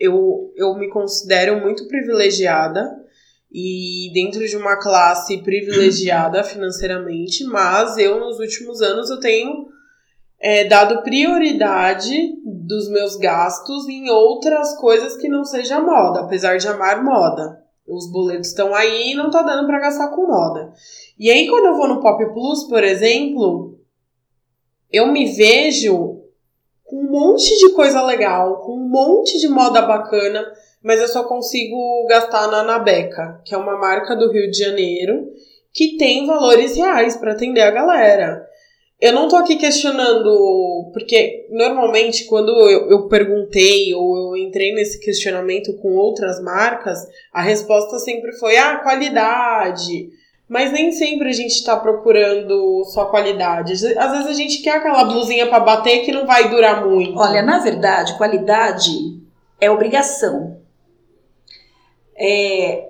Eu, eu me considero muito privilegiada e dentro de uma classe privilegiada financeiramente, mas eu nos últimos anos eu tenho é, dado prioridade dos meus gastos em outras coisas que não seja moda, apesar de amar moda os boletos estão aí e não tá dando para gastar com moda. E aí, quando eu vou no Pop Plus, por exemplo, eu me vejo com um monte de coisa legal, com um monte de moda bacana, mas eu só consigo gastar na Anabeca, que é uma marca do Rio de Janeiro, que tem valores reais para atender a galera. Eu não tô aqui questionando, porque normalmente quando eu, eu, perguntei ou eu entrei nesse questionamento com outras marcas, a resposta sempre foi: ah, qualidade. Mas nem sempre a gente tá procurando só qualidade. Às vezes a gente quer aquela blusinha para bater que não vai durar muito. Olha, na verdade, qualidade é obrigação. É,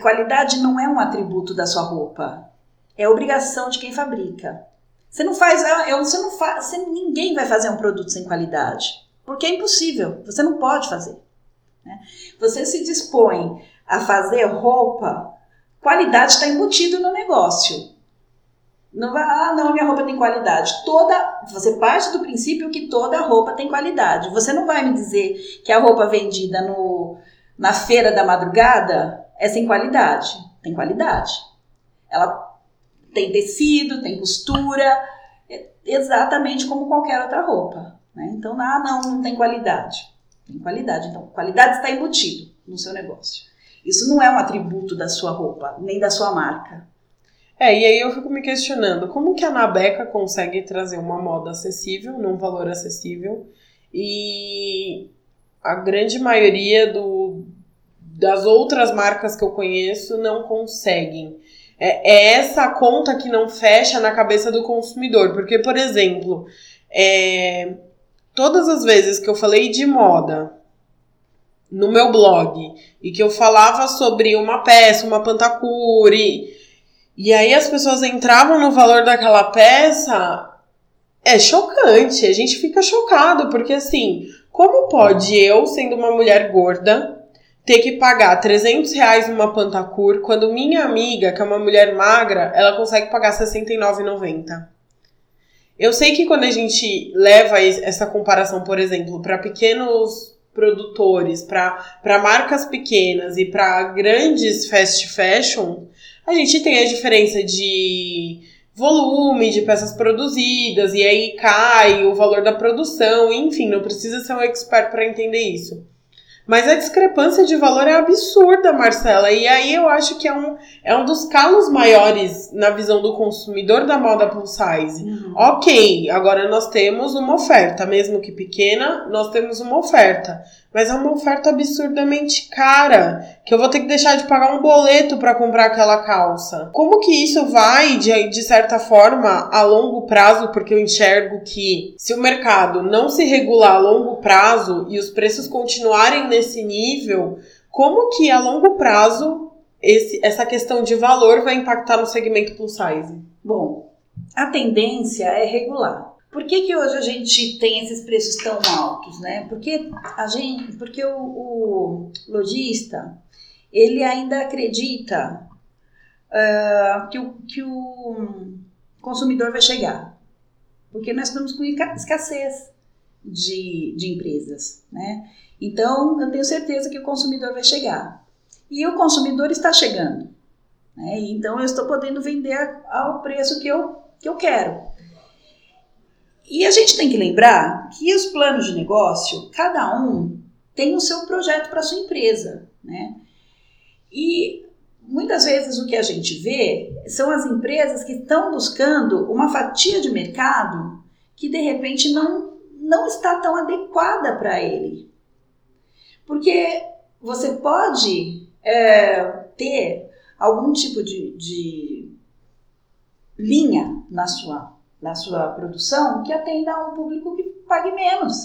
qualidade não é um atributo da sua roupa, é obrigação de quem fabrica. Você não faz, é, é, você não faz, você, ninguém vai fazer um produto sem qualidade, porque é impossível, você não pode fazer. Né? Você se dispõe a fazer roupa, qualidade está embutido no negócio. Não vai, ah, não, minha roupa tem qualidade. Toda, você parte do princípio que toda roupa tem qualidade. Você não vai me dizer que a roupa vendida no, na feira da madrugada é sem qualidade. Tem qualidade. Ela tem tecido, tem costura, é exatamente como qualquer outra roupa. Né? Então, ah, não, não tem qualidade. Tem qualidade. Então, qualidade está embutido no seu negócio. Isso não é um atributo da sua roupa, nem da sua marca. É, e aí eu fico me questionando, como que a Nabeca consegue trazer uma moda acessível, num valor acessível, e a grande maioria do, das outras marcas que eu conheço não conseguem. É, é essa conta que não fecha na cabeça do consumidor. Porque, por exemplo, é, todas as vezes que eu falei de moda no meu blog e que eu falava sobre uma peça, uma pantacure, e aí as pessoas entravam no valor daquela peça, é chocante. A gente fica chocado, porque assim, Como pode eu, sendo uma mulher gorda, ter que pagar 300 reais numa Pantacur quando minha amiga, que é uma mulher magra, ela consegue pagar R$ 69,90? Eu sei que quando a gente leva essa comparação, por exemplo, para pequenos produtores, para marcas pequenas e para grandes fast fashion, a gente tem a diferença de volume de peças produzidas e aí cai o valor da produção, enfim, não precisa ser um expert para entender isso. Mas a discrepância de valor é absurda, Marcela. E aí eu acho que é um, é um dos calos maiores na visão do consumidor da moda plus size. Uhum. Ok, agora nós temos uma oferta, mesmo que pequena, nós temos uma oferta. Mas é uma oferta absurdamente cara, que eu vou ter que deixar de pagar um boleto para comprar aquela calça. Como que isso vai, de, de certa forma, a longo prazo? Porque eu enxergo que se o mercado não se regular a longo prazo e os preços continuarem nesse nível, como que a longo prazo esse, essa questão de valor vai impactar no segmento plus size? Bom, a tendência é regular. Por que, que hoje a gente tem esses preços tão altos, né? Porque a gente, porque o, o lojista ele ainda acredita uh, que, o, que o consumidor vai chegar, porque nós estamos com escassez de, de empresas, né? Então eu tenho certeza que o consumidor vai chegar e o consumidor está chegando, né? Então eu estou podendo vender ao preço que eu que eu quero. E a gente tem que lembrar que os planos de negócio, cada um tem o seu projeto para sua empresa, né? E muitas vezes o que a gente vê são as empresas que estão buscando uma fatia de mercado que de repente não, não está tão adequada para ele. Porque você pode é, ter algum tipo de, de linha na sua na sua produção que atenda a um público que pague menos.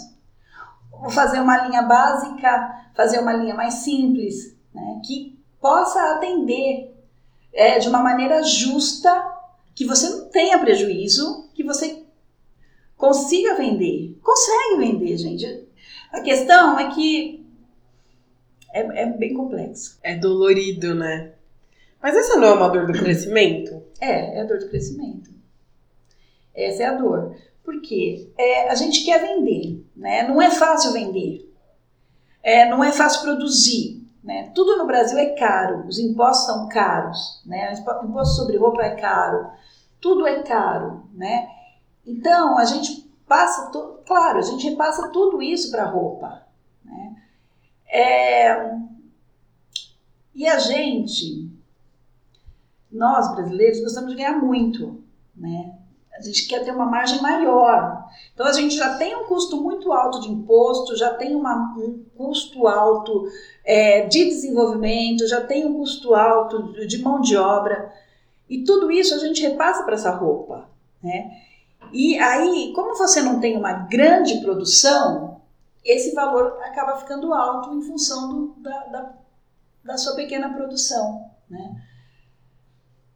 Ou fazer uma linha básica, fazer uma linha mais simples, né, que possa atender é, de uma maneira justa, que você não tenha prejuízo, que você consiga vender. Consegue vender, gente. A questão é que é, é bem complexo. É dolorido, né? Mas essa não é uma dor do crescimento? É, é a dor do crescimento. Essa é a dor. Porque é, a gente quer vender, né? Não é fácil vender. É, não é fácil produzir. Né? Tudo no Brasil é caro, os impostos são caros, né? o imposto sobre roupa é caro, tudo é caro. Né? Então, a gente passa, claro, a gente repassa tudo isso para a roupa. Né? É, e a gente, nós brasileiros, gostamos de ganhar muito. Né? A gente quer ter uma margem maior. Então a gente já tem um custo muito alto de imposto, já tem uma, um custo alto é, de desenvolvimento, já tem um custo alto de mão de obra. E tudo isso a gente repassa para essa roupa. Né? E aí, como você não tem uma grande produção, esse valor acaba ficando alto em função do, da, da, da sua pequena produção. Né?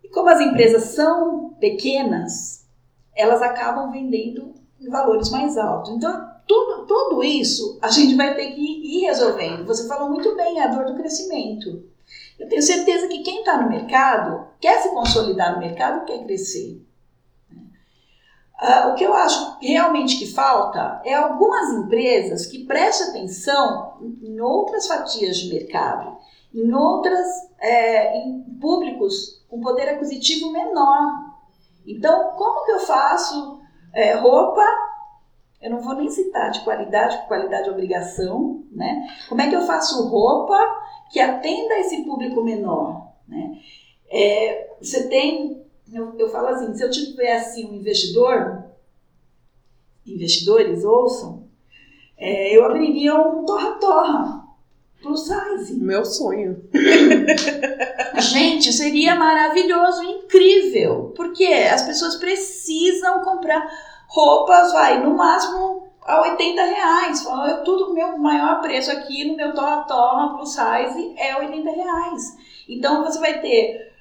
E como as empresas são pequenas, elas acabam vendendo em valores mais altos. Então, tudo, tudo isso a gente vai ter que ir resolvendo. Você falou muito bem, é a dor do crescimento. Eu tenho certeza que quem está no mercado quer se consolidar no mercado, quer crescer. Uh, o que eu acho realmente que falta é algumas empresas que prestem atenção em outras fatias de mercado, em outras, é, em públicos com poder aquisitivo menor, então, como que eu faço é, roupa? Eu não vou nem citar de qualidade, qualidade é obrigação, né? Como é que eu faço roupa que atenda esse público menor, né? É, você tem, eu, eu falo assim, se eu tivesse um investidor, investidores ouçam, é, eu abriria um torra-torra plus size. Meu sonho. Gente, seria maravilhoso, incrível, porque as pessoas precisam comprar roupas, vai, no máximo a 80 reais. Eu, tudo meu maior preço aqui no meu Torra Torra Plus Size é 80 reais. Então você vai ter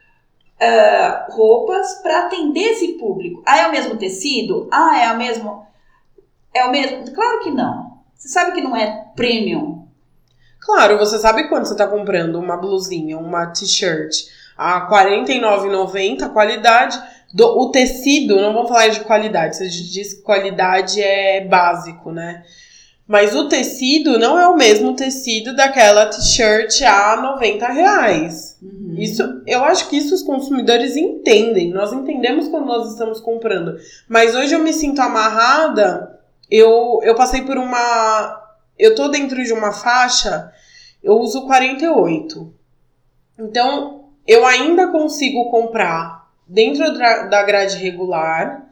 uh, roupas para atender esse público. Ah, é o mesmo tecido? Ah, é o mesmo. É o mesmo? Claro que não. Você sabe que não é premium. Claro, você sabe quando você está comprando uma blusinha, uma t-shirt a R$ 49,90, qualidade do, o tecido, não vamos falar de qualidade, você diz que qualidade é básico, né? Mas o tecido não é o mesmo tecido daquela t-shirt a 90 reais. Uhum. Isso, eu acho que isso os consumidores entendem. Nós entendemos quando nós estamos comprando. Mas hoje eu me sinto amarrada. Eu, eu passei por uma. Eu tô dentro de uma faixa. Eu uso 48. Então, eu ainda consigo comprar dentro da grade regular.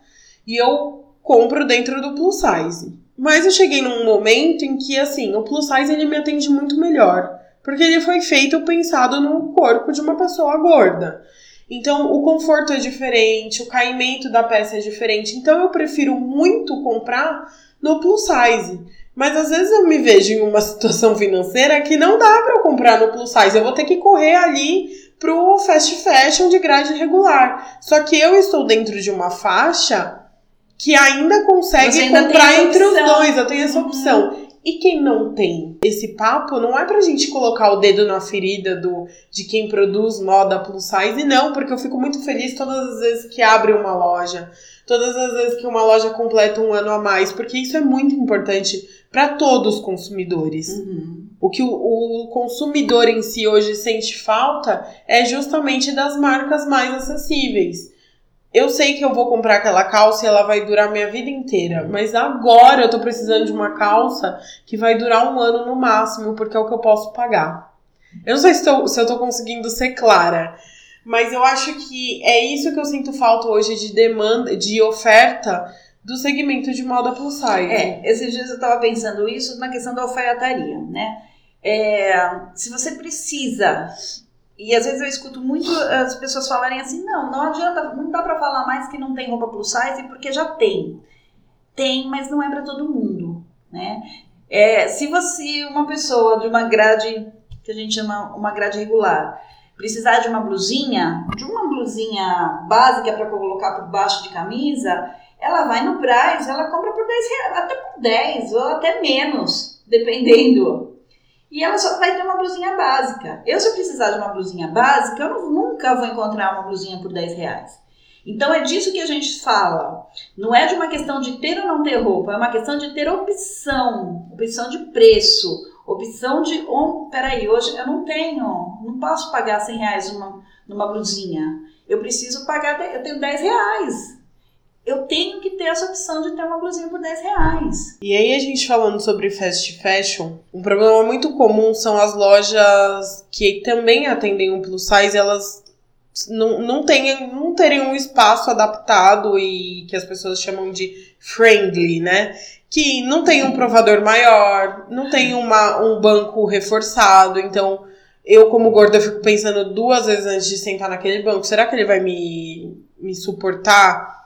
E eu compro dentro do plus size. Mas eu cheguei num momento em que, assim, o plus size ele me atende muito melhor. Porque ele foi feito pensado no corpo de uma pessoa gorda. Então, o conforto é diferente, o caimento da peça é diferente. Então, eu prefiro muito comprar no plus size. Mas às vezes eu me vejo em uma situação financeira que não dá para eu comprar no plus size. Eu vou ter que correr ali pro fast fashion de grade regular. Só que eu estou dentro de uma faixa que ainda consegue ainda comprar entre os dois. Eu tenho essa uhum. opção. E quem não tem esse papo, não é pra gente colocar o dedo na ferida do, de quem produz moda plus size, não, porque eu fico muito feliz todas as vezes que abre uma loja, todas as vezes que uma loja completa um ano a mais, porque isso é muito importante para todos os consumidores. Uhum. O que o, o consumidor em si hoje sente falta é justamente das marcas mais acessíveis eu sei que eu vou comprar aquela calça e ela vai durar minha vida inteira, mas agora eu tô precisando de uma calça que vai durar um ano no máximo, porque é o que eu posso pagar. Eu não sei se, tô, se eu tô conseguindo ser clara, mas eu acho que é isso que eu sinto falta hoje de demanda, de oferta do segmento de moda plus size. É, esses dias eu tava pensando isso na questão da alfaiataria, né? É, se você precisa e às vezes eu escuto muito as pessoas falarem assim: não, não adianta, não dá para falar mais que não tem roupa plus size porque já tem. Tem, mas não é para todo mundo, né? É, se você, uma pessoa de uma grade, que a gente chama uma grade regular, precisar de uma blusinha, de uma blusinha básica para colocar por baixo de camisa, ela vai no Braz, ela compra por 10 reais, até por 10 ou até menos, dependendo e ela só vai ter uma blusinha básica. Eu, se eu precisar de uma blusinha básica, eu nunca vou encontrar uma blusinha por 10 reais. Então é disso que a gente fala. Não é de uma questão de ter ou não ter roupa, é uma questão de ter opção, opção de preço, opção de. Oh, peraí, hoje eu não tenho, não posso pagar 100 reais numa, numa blusinha. Eu preciso pagar, eu tenho 10 reais eu tenho que ter essa opção de ter uma blusinha por 10 reais. E aí, a gente falando sobre fast fashion, um problema muito comum são as lojas que também atendem o plus size, elas não, não, tenham, não terem um espaço adaptado e que as pessoas chamam de friendly, né? Que não tem um provador maior, não tem uma, um banco reforçado, então eu, como gorda, fico pensando duas vezes antes de sentar naquele banco, será que ele vai me, me suportar?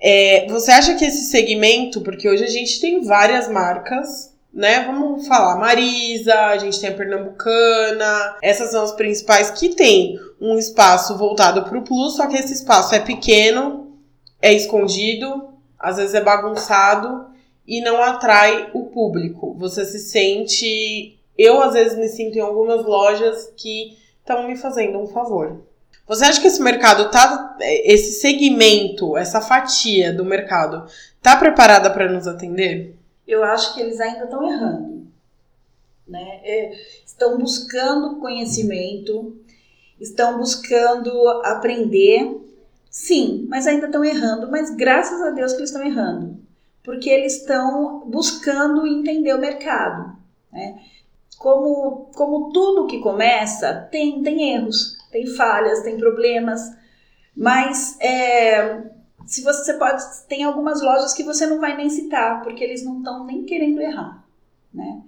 É, você acha que esse segmento, porque hoje a gente tem várias marcas, né? Vamos falar Marisa, a gente tem a Pernambucana, essas são as principais que tem um espaço voltado para o plus, só que esse espaço é pequeno, é escondido, às vezes é bagunçado e não atrai o público. Você se sente. Eu, às vezes, me sinto em algumas lojas que estão me fazendo um favor. Você acha que esse mercado tá. Esse segmento, essa fatia do mercado, tá preparada para nos atender? Eu acho que eles ainda estão errando. Né? É, estão buscando conhecimento, estão buscando aprender. Sim, mas ainda estão errando, mas graças a Deus que eles estão errando. Porque eles estão buscando entender o mercado. Né? Como, como tudo que começa, tem, tem erros tem falhas, tem problemas, mas é, se você pode, tem algumas lojas que você não vai nem citar, porque eles não estão nem querendo errar, né?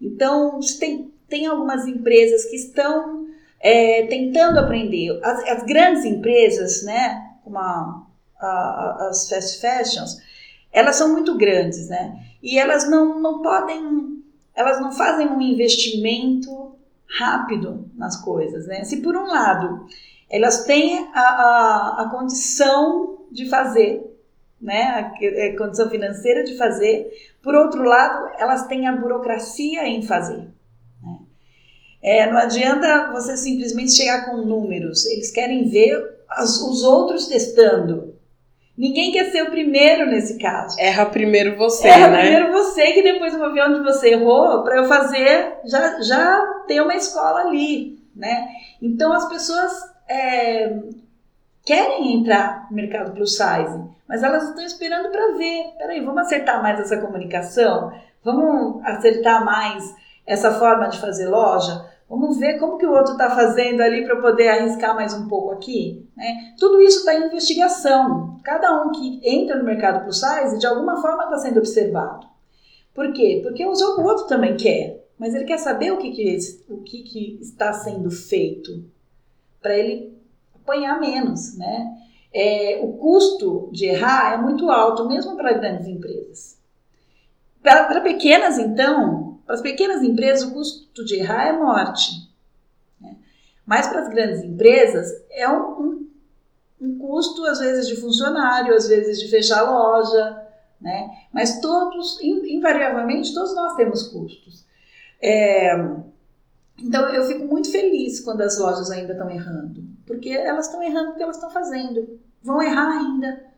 Então, tem, tem algumas empresas que estão é, tentando aprender. As, as, grandes empresas, né, como a, a, as fast fashions, elas são muito grandes, né? E elas não, não podem, elas não fazem um investimento rápido nas coisas, né? Se por um lado elas têm a, a, a condição de fazer, né, a é, condição financeira de fazer. Por outro lado, elas têm a burocracia em fazer. Né? É, não adianta você simplesmente chegar com números. Eles querem ver as, os outros testando. Ninguém quer ser o primeiro nesse caso. Erra primeiro você, Erra né? primeiro você, que depois eu vou ver onde você errou, para eu fazer, já, já ter uma escola ali, né? Então as pessoas é, querem entrar no mercado plus size, mas elas estão esperando para ver. Peraí, vamos acertar mais essa comunicação? Vamos acertar mais essa forma de fazer loja? Vamos ver como que o outro está fazendo ali para poder arriscar mais um pouco aqui. Né? Tudo isso está em investigação. Cada um que entra no mercado plus size, de alguma forma está sendo observado. Por quê? Porque o outro também quer, mas ele quer saber o que, que, o que, que está sendo feito para ele apanhar menos. Né? É, o custo de errar é muito alto, mesmo para grandes empresas. Para pequenas, então, para as pequenas empresas, o custo de errar é morte. Né? Mas para as grandes empresas, é um, um, um, custo, às vezes, de funcionário, às vezes, de fechar a loja. Né? Mas todos, invariavelmente, todos nós temos custos. É, então, eu fico muito feliz quando as lojas ainda estão errando. Porque elas estão errando porque elas estão fazendo. Vão errar ainda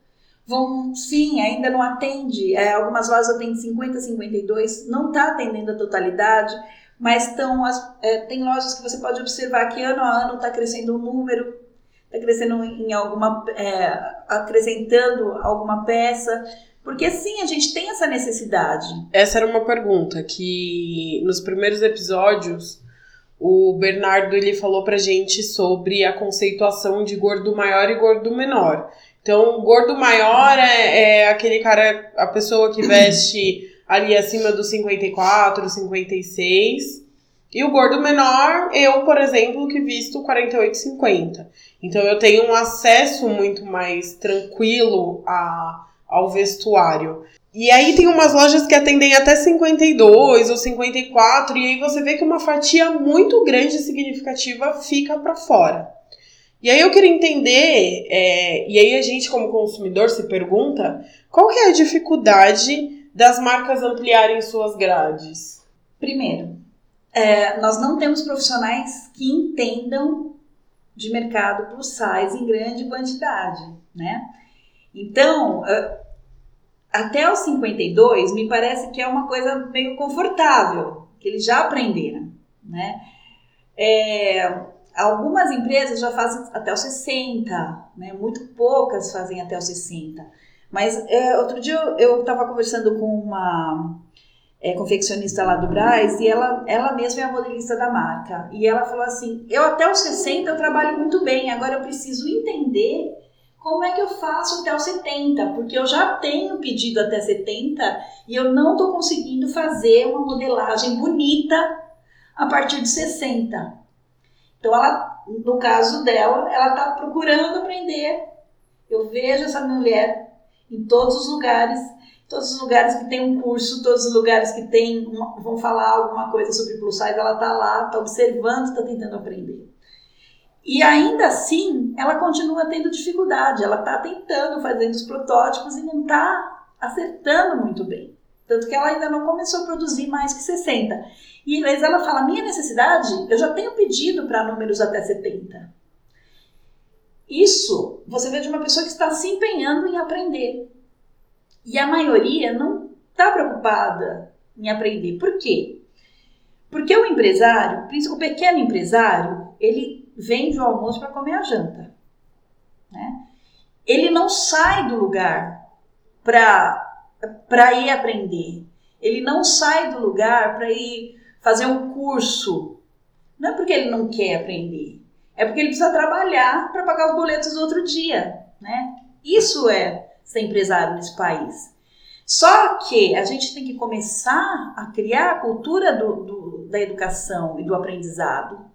vão, sim, ainda não atende. É, algumas lojas atendem 50, 52, não está atendendo a totalidade, mas estão, é, tem lojas que você pode observar que ano a ano está crescendo um número, está crescendo em alguma, é, acrescentando alguma peça. Porque sim, a gente tem essa necessidade. Essa era uma pergunta que nos primeiros episódios o Bernardo ele falou pra gente sobre a conceituação de gordo maior e gordo menor. Então, o gordo maior é, é aquele cara, a pessoa que veste ali acima dos 54, 56. E o gordo menor, eu, por exemplo, que visto 48, 50. Então eu tenho um acesso muito mais tranquilo a, ao vestuário. E aí tem umas lojas que atendem até 52 ou 54, e aí você vê que uma fatia muito grande e significativa fica para fora. E aí eu queria entender, é, e aí a gente como consumidor se pergunta, qual que é a dificuldade das marcas ampliarem suas grades? Primeiro, é, nós não temos profissionais que entendam de mercado plus size em grande quantidade, né? Então, até os 52, me parece que é uma coisa meio confortável, que eles já aprenderam, né? É, Algumas empresas já fazem até os 60, né? muito poucas fazem até os 60. Mas é, outro dia eu estava conversando com uma é, confeccionista lá do Braz e ela, ela mesma é a modelista da marca. E ela falou assim: Eu até os 60 eu trabalho muito bem, agora eu preciso entender como é que eu faço até os 70, porque eu já tenho pedido até 70 e eu não estou conseguindo fazer uma modelagem bonita a partir de 60. Então, ela, no caso dela, ela está procurando aprender. Eu vejo essa mulher em todos os lugares, todos os lugares que tem um curso, todos os lugares que tem uma, vão falar alguma coisa sobre plus size, ela está lá, está observando, está tentando aprender. E ainda assim, ela continua tendo dificuldade, ela está tentando, fazendo os protótipos e não está acertando muito bem. Tanto que ela ainda não começou a produzir mais que 60. E mas ela fala: minha necessidade, eu já tenho pedido para números até 70. Isso você vê de uma pessoa que está se empenhando em aprender. E a maioria não está preocupada em aprender. Por quê? Porque o empresário, o pequeno empresário, ele vende o almoço para comer a janta. Né? Ele não sai do lugar para ir aprender. Ele não sai do lugar para ir fazer um curso. Não é porque ele não quer aprender, é porque ele precisa trabalhar para pagar os boletos do outro dia, né? Isso é ser empresário nesse país. Só que a gente tem que começar a criar a cultura do, do, da educação e do aprendizado.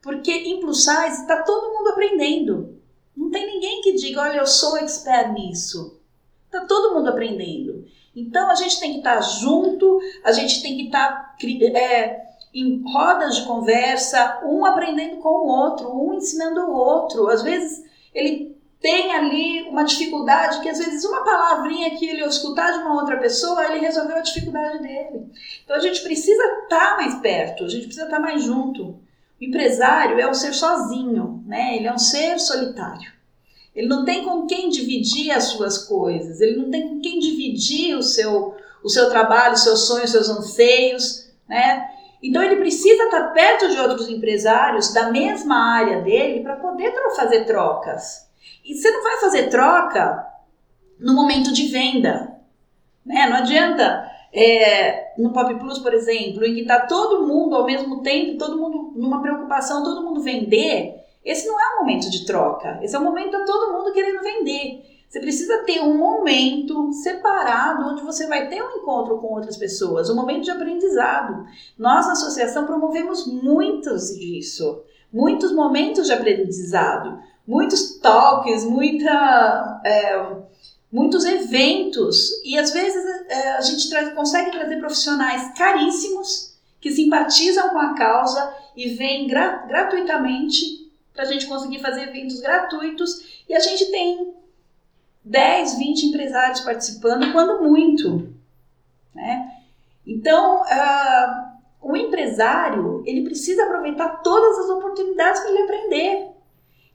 Porque em plus size está todo mundo aprendendo. Não tem ninguém que diga, olha, eu sou expert nisso. Está todo mundo aprendendo. Então a gente tem que estar junto, a gente tem que estar é, em rodas de conversa, um aprendendo com o outro, um ensinando o outro. Às vezes ele tem ali uma dificuldade que às vezes uma palavrinha que ele escutar de uma outra pessoa, ele resolveu a dificuldade dele. Então a gente precisa estar tá mais perto, a gente precisa estar tá mais junto. O empresário é um ser sozinho, né? Ele é um ser solitário. Ele não tem com quem dividir as suas coisas, ele não tem com quem dividir o seu, o seu trabalho, os seus sonhos, os seus anseios, né? Então ele precisa estar perto de outros empresários da mesma área dele para poder fazer trocas. E você não vai fazer troca no momento de venda. Né? Não adianta é, no Pop Plus, por exemplo, em que está todo mundo ao mesmo tempo, todo mundo numa preocupação, todo mundo vender. Esse não é o momento de troca. Esse é o momento de todo mundo querendo vender. Você precisa ter um momento separado onde você vai ter um encontro com outras pessoas, um momento de aprendizado. Nós na associação promovemos muitos disso, muitos momentos de aprendizado muitos talks, muita, é, muitos eventos. E às vezes é, a gente tra consegue trazer profissionais caríssimos que simpatizam com a causa e vêm gra gratuitamente para a gente conseguir fazer eventos gratuitos. E a gente tem 10, 20 empresários participando, quando muito. Né? Então, uh, o empresário ele precisa aproveitar todas as oportunidades para ele aprender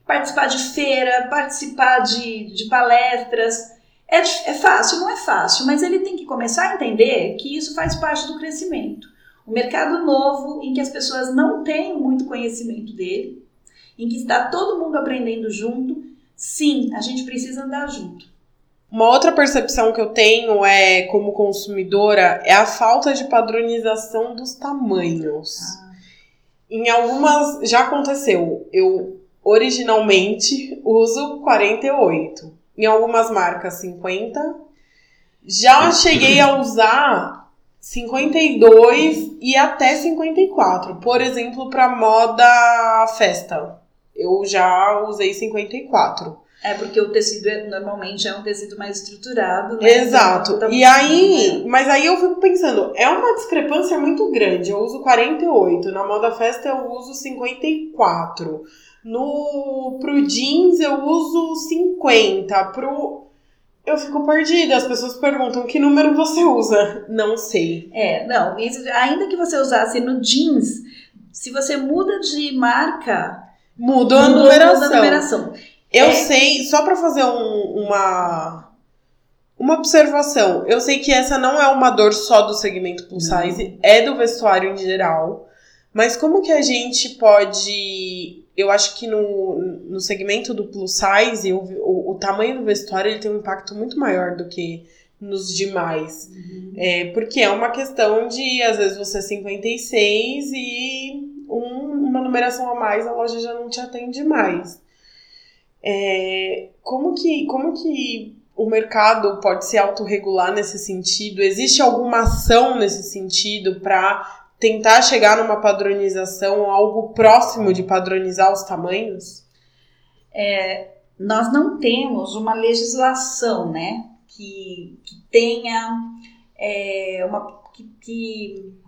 participar de feira, participar de, de palestras. É, é fácil? Não é fácil, mas ele tem que começar a entender que isso faz parte do crescimento. Um mercado novo em que as pessoas não têm muito conhecimento dele, em que está todo mundo aprendendo junto, sim, a gente precisa andar junto. Uma outra percepção que eu tenho é, como consumidora, é a falta de padronização dos tamanhos. Ah. Em algumas já aconteceu. Eu originalmente uso 48. Em algumas marcas 50. Já cheguei a usar 52 e até 54. Por exemplo, para moda festa. Eu já usei 54. É porque o tecido é, normalmente é um tecido mais estruturado, né? Exato. Então, e aí, mas aí eu fico pensando, é uma discrepância muito grande. Eu uso 48, na moda festa eu uso 54. No, pro jeans eu uso 50. Pro. Eu fico perdida. As pessoas perguntam que número você usa. Não sei. É, não. Ainda que você usasse no jeans, se você muda de marca. Muda a numeração. A numeração. Eu é. sei, só para fazer um, uma. Uma observação, eu sei que essa não é uma dor só do segmento plus size, é do vestuário em geral. Mas como que a gente pode eu acho que no, no segmento do plus size, o, o, o, tamanho do vestuário ele tem um impacto muito maior do que nos demais. Uhum. É, porque é uma questão de, às vezes, você é 56 e um, numeração a mais, a loja já não te atende mais. É, como, que, como que o mercado pode se autorregular nesse sentido? Existe alguma ação nesse sentido para tentar chegar numa padronização, algo próximo de padronizar os tamanhos? É, nós não temos uma legislação, né, que, que tenha é, uma que, que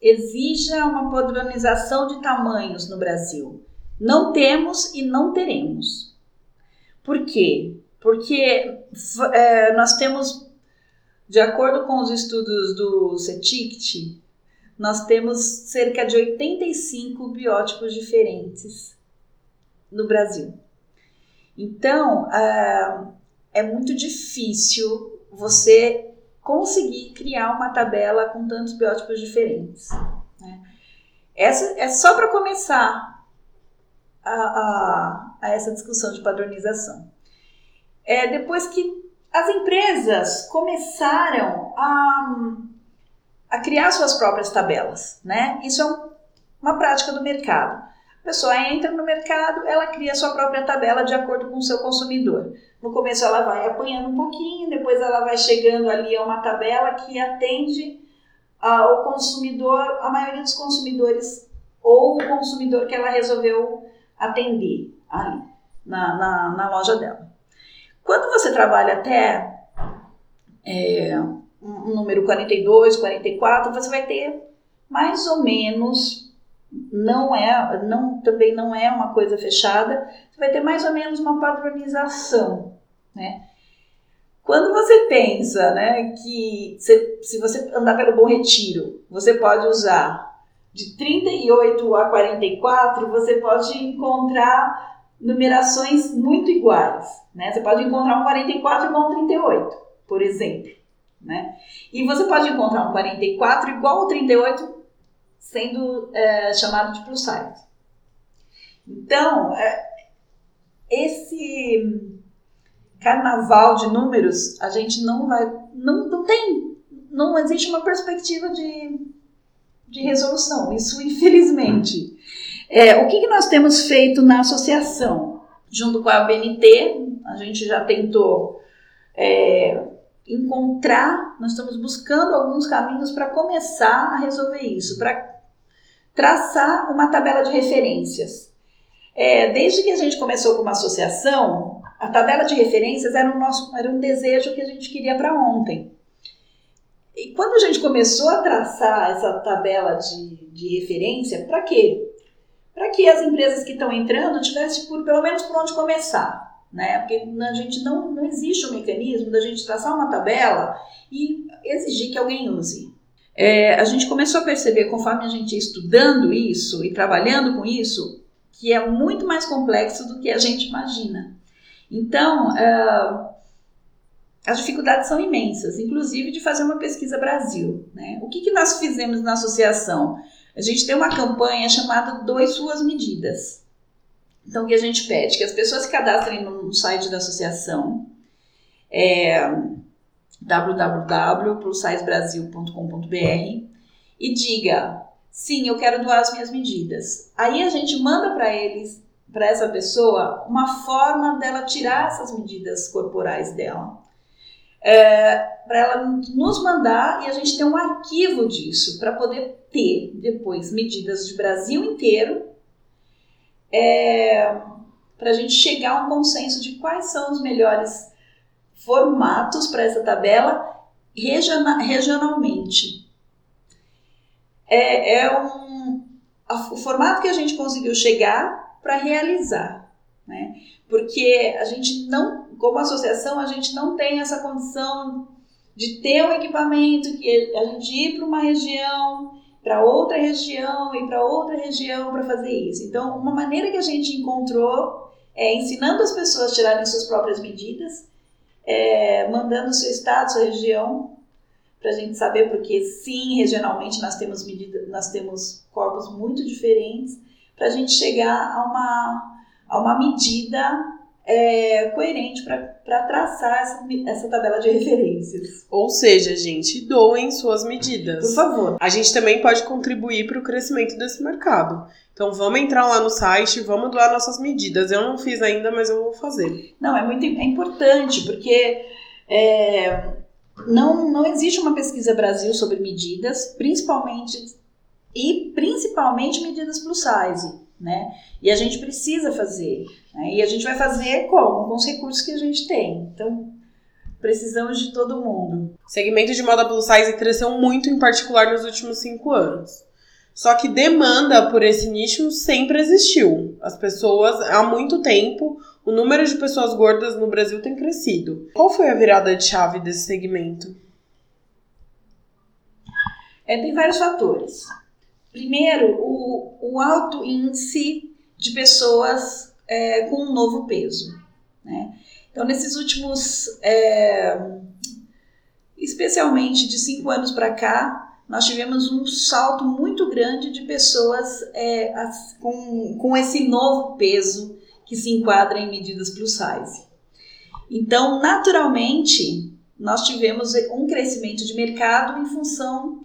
exija uma padronização de tamanhos no Brasil. Não temos e não teremos. Por quê? Porque é, nós temos, de acordo com os estudos do CETICT, nós temos cerca de 85 biótipos diferentes no Brasil. Então, uh, é muito difícil você conseguir criar uma tabela com tantos biótipos diferentes. Né? Essa é só para começar a, a, a, essa discussão de padronização. É, depois que as empresas começaram a a criar suas próprias tabelas, né? Isso é um, uma prática do mercado. A pessoa entra no mercado, ela cria sua própria tabela de acordo com o seu consumidor. No começo ela vai apanhando um pouquinho, depois ela vai chegando ali a uma tabela que atende ao consumidor, a maioria dos consumidores ou o consumidor que ela resolveu atender ali na, na, na loja dela. Quando você trabalha até é, um número 42, 44, você vai ter mais ou menos, não é, não, também não é uma coisa fechada, você vai ter mais ou menos uma padronização, né? Quando você pensa, né, que se, se você andar pelo Bom Retiro, você pode usar de 38 a 44, você pode encontrar numerações muito iguais, né? Você pode encontrar um 44 igual a um 38, por exemplo, né? E você pode encontrar um 44 igual ao 38 sendo é, chamado de plus size. Então, é, esse carnaval de números, a gente não vai, não, não tem, não existe uma perspectiva de, de resolução, isso infelizmente. É, o que, que nós temos feito na associação? Junto com a BNT, a gente já tentou é, encontrar, nós estamos buscando alguns caminhos para começar a resolver isso, para traçar uma tabela de referências. É, desde que a gente começou com uma associação, a tabela de referências era um, nosso, era um desejo que a gente queria para ontem. E quando a gente começou a traçar essa tabela de, de referência, para quê? Para que as empresas que estão entrando tivessem por, pelo menos por onde começar. Né? Porque a gente não, não existe um mecanismo da gente traçar uma tabela e exigir que alguém use. É, a gente começou a perceber, conforme a gente ia estudando isso e trabalhando com isso, que é muito mais complexo do que a gente imagina. Então, uh, as dificuldades são imensas, inclusive de fazer uma pesquisa Brasil. Né? O que, que nós fizemos na associação? A gente tem uma campanha chamada Doe Suas Medidas. Então, o que a gente pede? Que as pessoas se cadastrem no site da associação, é, www.plussizebrasil.com.br e diga, sim, eu quero doar as minhas medidas. Aí a gente manda para eles, para essa pessoa, uma forma dela tirar essas medidas corporais dela. É, para ela nos mandar e a gente ter um arquivo disso para poder ter depois medidas de Brasil inteiro é, para a gente chegar a um consenso de quais são os melhores formatos para essa tabela regionalmente. É, é um, a, o formato que a gente conseguiu chegar para realizar, né? Porque a gente não, como associação, a gente não tem essa condição de ter um equipamento que a gente ir para uma região, para outra região e para outra região para fazer isso. Então, uma maneira que a gente encontrou é ensinando as pessoas a tirarem suas próprias medidas é, mandando seu estado, sua região, para a gente saber, porque sim, regionalmente nós temos medidas, nós temos corpos muito diferentes, para a gente chegar a uma, a uma medida é, coerente para traçar essa, essa tabela de referências. Ou seja, gente, doem suas medidas. Por favor. A gente também pode contribuir para o crescimento desse mercado. Então vamos entrar lá no site, vamos doar nossas medidas. Eu não fiz ainda, mas eu vou fazer. Não, é muito é importante, porque é, não, não existe uma pesquisa Brasil sobre medidas, principalmente e principalmente medidas plus size né? E a gente precisa fazer. Né? E a gente vai fazer como? Com os recursos que a gente tem. Então, precisamos de todo mundo. O segmento de moda plus size cresceu muito, em particular nos últimos cinco anos. Só que demanda por esse nicho sempre existiu. As pessoas, há muito tempo, o número de pessoas gordas no Brasil tem crescido. Qual foi a virada de chave desse segmento? É, tem vários fatores. Primeiro, o, o alto índice de pessoas é, com um novo peso. Né? Então, nesses últimos, é, especialmente de cinco anos para cá, nós tivemos um salto muito grande de pessoas é, com, com esse novo peso que se enquadra em medidas plus size. Então, naturalmente, nós tivemos um crescimento de mercado em função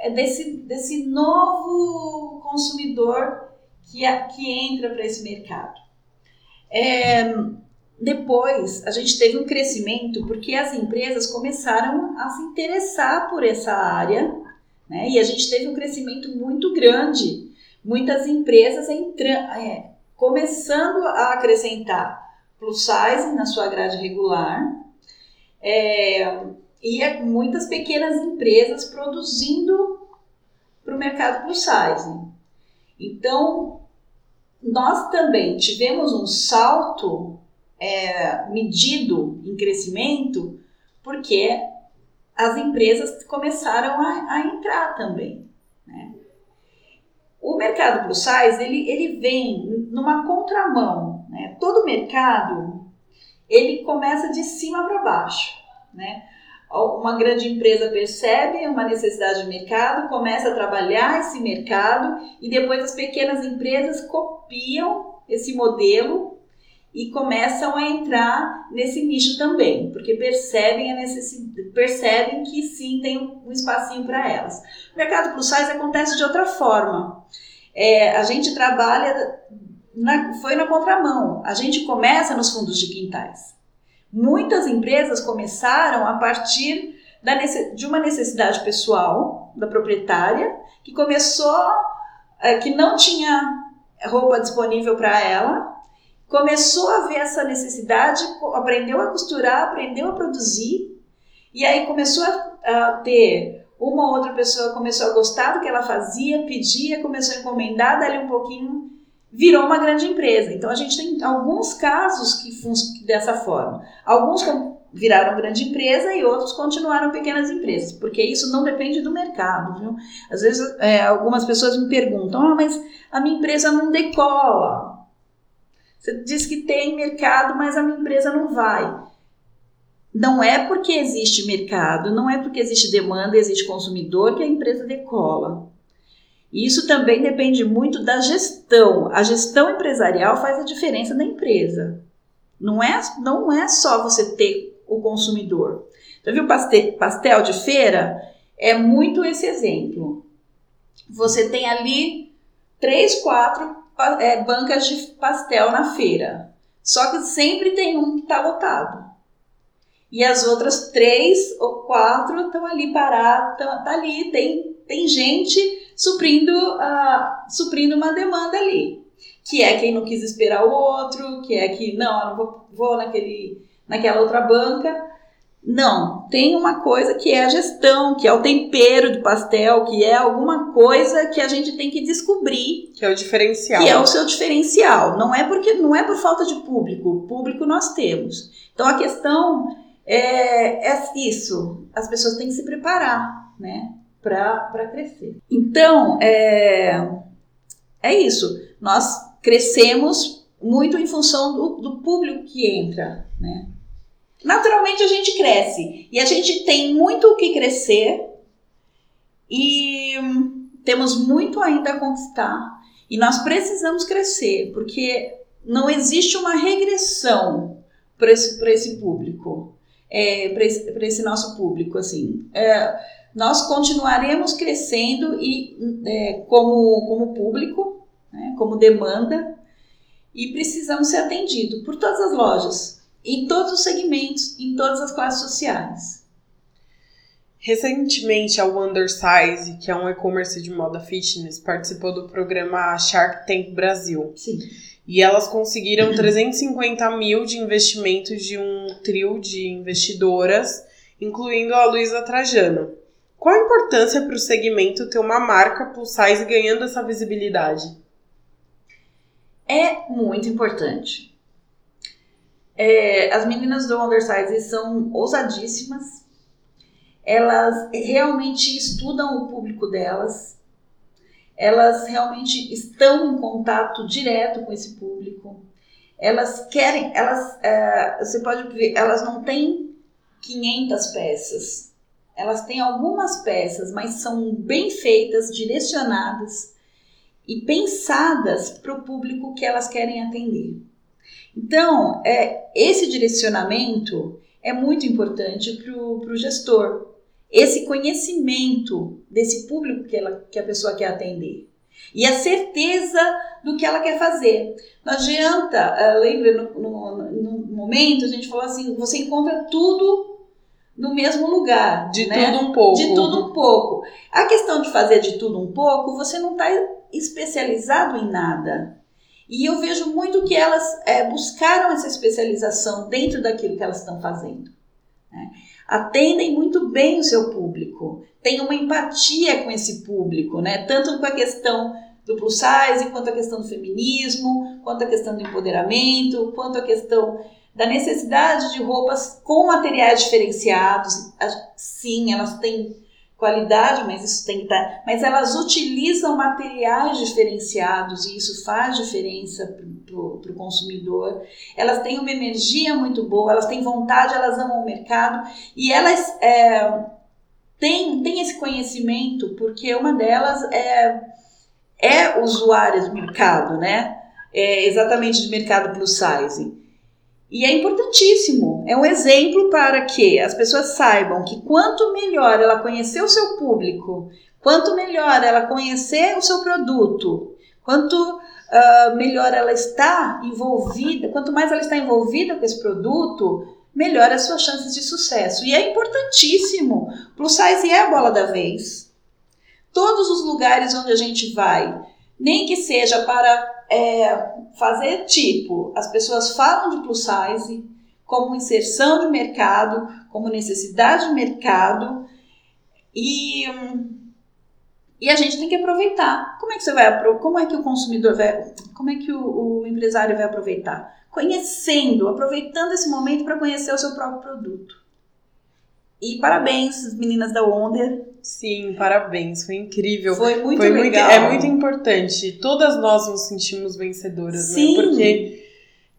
é desse, desse novo consumidor que, que entra para esse mercado. É, depois, a gente teve um crescimento porque as empresas começaram a se interessar por essa área, né? E a gente teve um crescimento muito grande. Muitas empresas entrando, é, começando a acrescentar plus size na sua grade regular. É, e é muitas pequenas empresas produzindo para o mercado plus size. Então, nós também tivemos um salto é, medido em crescimento porque as empresas começaram a, a entrar também. Né? O mercado plus size ele, ele vem numa contramão. Né? Todo mercado ele começa de cima para baixo. Né? Uma grande empresa percebe uma necessidade de mercado, começa a trabalhar esse mercado e depois as pequenas empresas copiam esse modelo e começam a entrar nesse nicho também, porque percebem a necessidade, percebem que sim tem um espacinho para elas. O mercado plus size acontece de outra forma. É, a gente trabalha na, foi na contramão. A gente começa nos fundos de quintais. Muitas empresas começaram a partir da, de uma necessidade pessoal da proprietária que começou é, que não tinha roupa disponível para ela começou a ver essa necessidade, aprendeu a costurar, aprendeu a produzir, e aí começou a, a ter uma outra pessoa começou a gostar do que ela fazia, pedia, começou a encomendar, dali um pouquinho virou uma grande empresa. Então a gente tem alguns casos que funcionam dessa forma. Alguns viraram grande empresa e outros continuaram pequenas empresas, porque isso não depende do mercado, viu? Às vezes é, algumas pessoas me perguntam, ah, mas a minha empresa não decola. Você diz que tem mercado, mas a minha empresa não vai. Não é porque existe mercado, não é porque existe demanda, existe consumidor que a empresa decola. Isso também depende muito da gestão. A gestão empresarial faz a diferença na empresa. Não é, não é só você ter o consumidor. Já viu pastel, pastel de feira? É muito esse exemplo. Você tem ali três, quatro é, bancas de pastel na feira. Só que sempre tem um que está lotado. E as outras três ou quatro estão ali paradas, tá ali, tem, tem gente suprindo, uh, suprindo uma demanda ali. Que é quem não quis esperar o outro, que é que, não, eu não vou, vou naquele, naquela outra banca. Não, tem uma coisa que é a gestão, que é o tempero do pastel, que é alguma coisa que a gente tem que descobrir. Que é o diferencial. Que é o seu diferencial. Não é porque não é por falta de público. Público nós temos. Então a questão é, é isso. As pessoas têm que se preparar, né? Para crescer. Então, é, é isso. Nós crescemos muito em função do, do público que entra, né? Naturalmente a gente cresce e a gente tem muito o que crescer e temos muito ainda a conquistar e nós precisamos crescer porque não existe uma regressão para esse, esse público, é, para esse, esse, nosso público assim. É, nós continuaremos crescendo e é, como, como público, né, como demanda e precisamos ser atendidos por todas as lojas em todos os segmentos, em todas as classes sociais. Recentemente, a Wondersize, que é um e-commerce de moda fitness, participou do programa Shark Tank Brasil. Sim. E elas conseguiram 350 mil de investimentos de um trio de investidoras, incluindo a Luísa Trajano. Qual a importância para o segmento ter uma marca plus size ganhando essa visibilidade? É muito importante. É, as meninas do Undersize são ousadíssimas. Elas realmente estudam o público delas. Elas realmente estão em contato direto com esse público. Elas querem, elas, é, você pode ver, elas não têm 500 peças. Elas têm algumas peças, mas são bem feitas, direcionadas e pensadas para o público que elas querem atender. Então, é, esse direcionamento é muito importante para o gestor. Esse conhecimento desse público que, ela, que a pessoa quer atender. E a certeza do que ela quer fazer. Não adianta, uh, lembra, no, no, no, momento a gente falou assim: você encontra tudo no mesmo lugar. De né? tudo um pouco. De tudo um pouco. A questão de fazer de tudo um pouco, você não está especializado em nada. E eu vejo muito que elas é, buscaram essa especialização dentro daquilo que elas estão fazendo. Né? Atendem muito bem o seu público, têm uma empatia com esse público, né? tanto com a questão do plus size, quanto à questão do feminismo, quanto à questão do empoderamento, quanto à questão da necessidade de roupas com materiais diferenciados. Sim, elas têm qualidade, mas isso tem que estar. Tá, mas elas utilizam materiais diferenciados e isso faz diferença para o consumidor. Elas têm uma energia muito boa, elas têm vontade, elas amam o mercado e elas é, têm, têm esse conhecimento porque uma delas é, é usuária do mercado, né? É exatamente de mercado plus size. E é importantíssimo, é um exemplo para que as pessoas saibam que quanto melhor ela conhecer o seu público, quanto melhor ela conhecer o seu produto, quanto uh, melhor ela está envolvida, quanto mais ela está envolvida com esse produto, melhor as suas chances de sucesso. E é importantíssimo. Plus size é a bola da vez. Todos os lugares onde a gente vai, nem que seja para é, fazer tipo, as pessoas falam de plus size como inserção de mercado, como necessidade de mercado e e a gente tem que aproveitar. Como é que você vai como é que o consumidor vai, como é que o, o empresário vai aproveitar? Conhecendo, aproveitando esse momento para conhecer o seu próprio produto. E parabéns, meninas da Wonder. Sim, parabéns, foi incrível. Foi muito foi legal. Muito, é muito importante. Todas nós nos sentimos vencedoras, né? Sim. né? Porque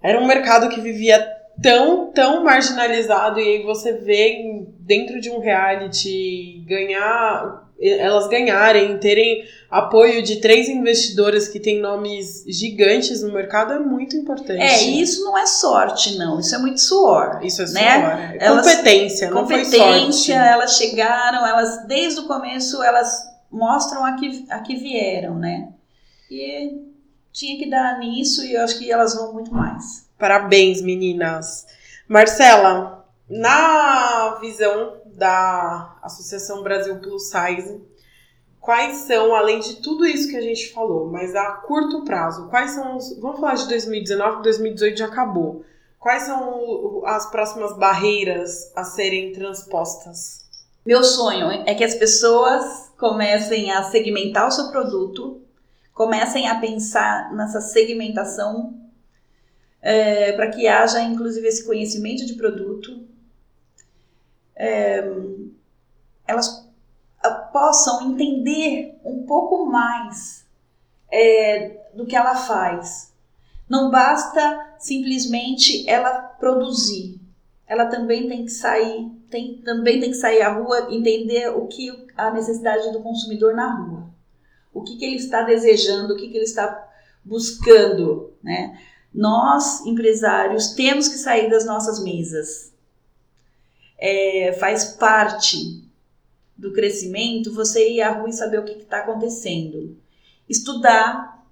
era um mercado que vivia tão, tão marginalizado e aí você vê dentro de um reality ganhar elas ganharem, terem apoio de três investidoras que têm nomes gigantes no mercado é muito importante. É, e isso não é sorte, não. Isso é muito suor. Isso é suor. Né? É competência, não competência, foi sorte. elas chegaram, elas, desde o começo, elas mostram a que, a que vieram, né? E tinha que dar nisso e eu acho que elas vão muito mais. Parabéns, meninas. Marcela, na visão da Associação Brasil Plus Size, quais são, além de tudo isso que a gente falou, mas a curto prazo, quais são os. Vamos falar de 2019, 2018 já acabou. Quais são as próximas barreiras a serem transpostas? Meu sonho é que as pessoas comecem a segmentar o seu produto, comecem a pensar nessa segmentação é, para que haja inclusive esse conhecimento de produto, é, elas ah, possam entender um pouco mais é, do que ela faz. Não basta simplesmente ela produzir. Ela também tem que sair, tem, também tem que sair à rua, entender o que a necessidade do consumidor na rua. O que, que ele está desejando, o que, que ele está buscando, né? Nós, empresários, temos que sair das nossas mesas é, faz parte do crescimento você ir à rua e saber o que está acontecendo. Estudar,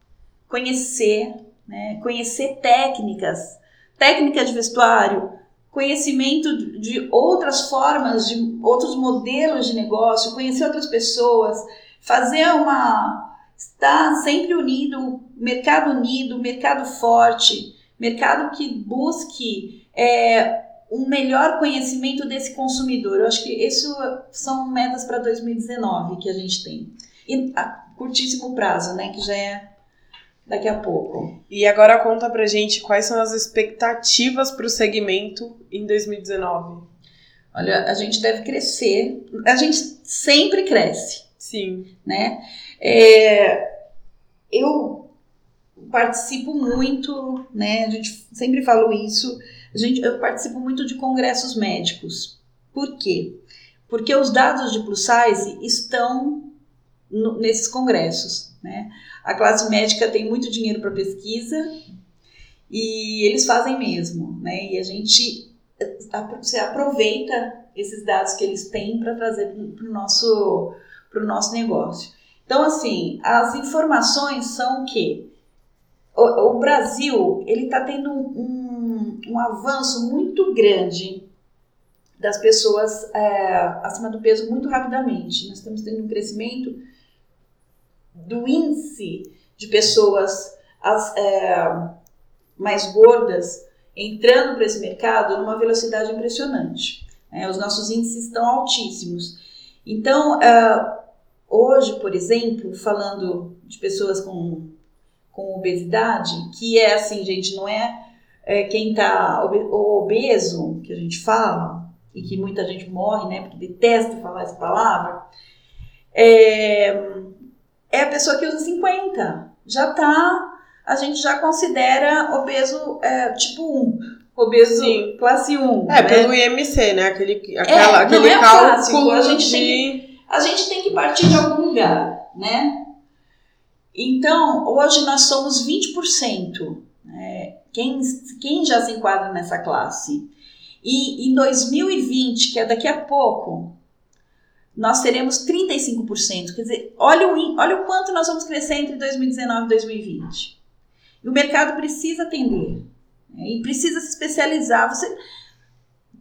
conhecer, né, conhecer técnicas, técnica de vestuário, conhecimento de outras formas, de outros modelos de negócio, conhecer outras pessoas, fazer uma. estar sempre unido, mercado unido, mercado forte, mercado que busque é, um melhor conhecimento desse consumidor. Eu acho que isso são metas para 2019 que a gente tem. E a curtíssimo prazo, né, que já é daqui a pouco. E agora conta pra gente quais são as expectativas para o segmento em 2019. Olha, a gente deve crescer. A gente sempre cresce. Sim. Né? É, eu participo muito, né? A gente sempre falou isso a gente, eu participo muito de congressos médicos. Por quê? Porque os dados de plus size estão no, nesses congressos. Né? A classe médica tem muito dinheiro para pesquisa e eles fazem mesmo. Né? E a gente você aproveita esses dados que eles têm para trazer para o nosso, nosso negócio. Então, assim, as informações são que o, o Brasil ele está tendo um, um, avanço muito grande das pessoas é, acima do peso muito rapidamente. Nós estamos tendo um crescimento do índice de pessoas as, é, mais gordas entrando para esse mercado numa velocidade impressionante. É, os nossos índices estão altíssimos. Então, é, hoje, por exemplo, falando de pessoas com, com obesidade, que é assim, gente, não é, é quem está obeso, que a gente fala, e que muita gente morre, né, porque detesta falar essa palavra, é, é a pessoa que usa 50. Já tá, a gente já considera obeso é, tipo 1. Obeso Sim. classe 1. É, né? pelo IMC, né? Aquele, aquela, é, aquele é cálculo a gente, de... tem, a gente tem que partir de algum lugar, né? Então, hoje nós somos 20%. Quem, quem já se enquadra nessa classe? E em 2020, que é daqui a pouco, nós teremos 35%. Quer dizer, olha o, olha o quanto nós vamos crescer entre 2019 e 2020. E o mercado precisa atender. Né? E precisa se especializar. Você,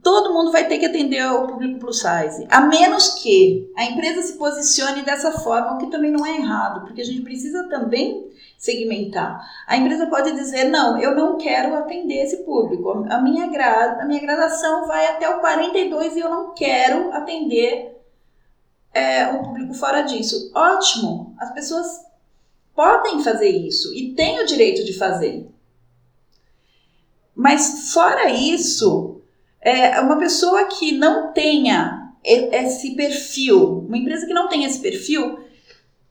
todo mundo vai ter que atender o público plus size. A menos que a empresa se posicione dessa forma, o que também não é errado, porque a gente precisa também segmentar. A empresa pode dizer, não, eu não quero atender esse público. A minha, gra a minha gradação vai até o 42 e eu não quero atender é, um público fora disso. Ótimo, as pessoas podem fazer isso e têm o direito de fazer. Mas fora isso, é, uma pessoa que não tenha esse perfil, uma empresa que não tem esse perfil,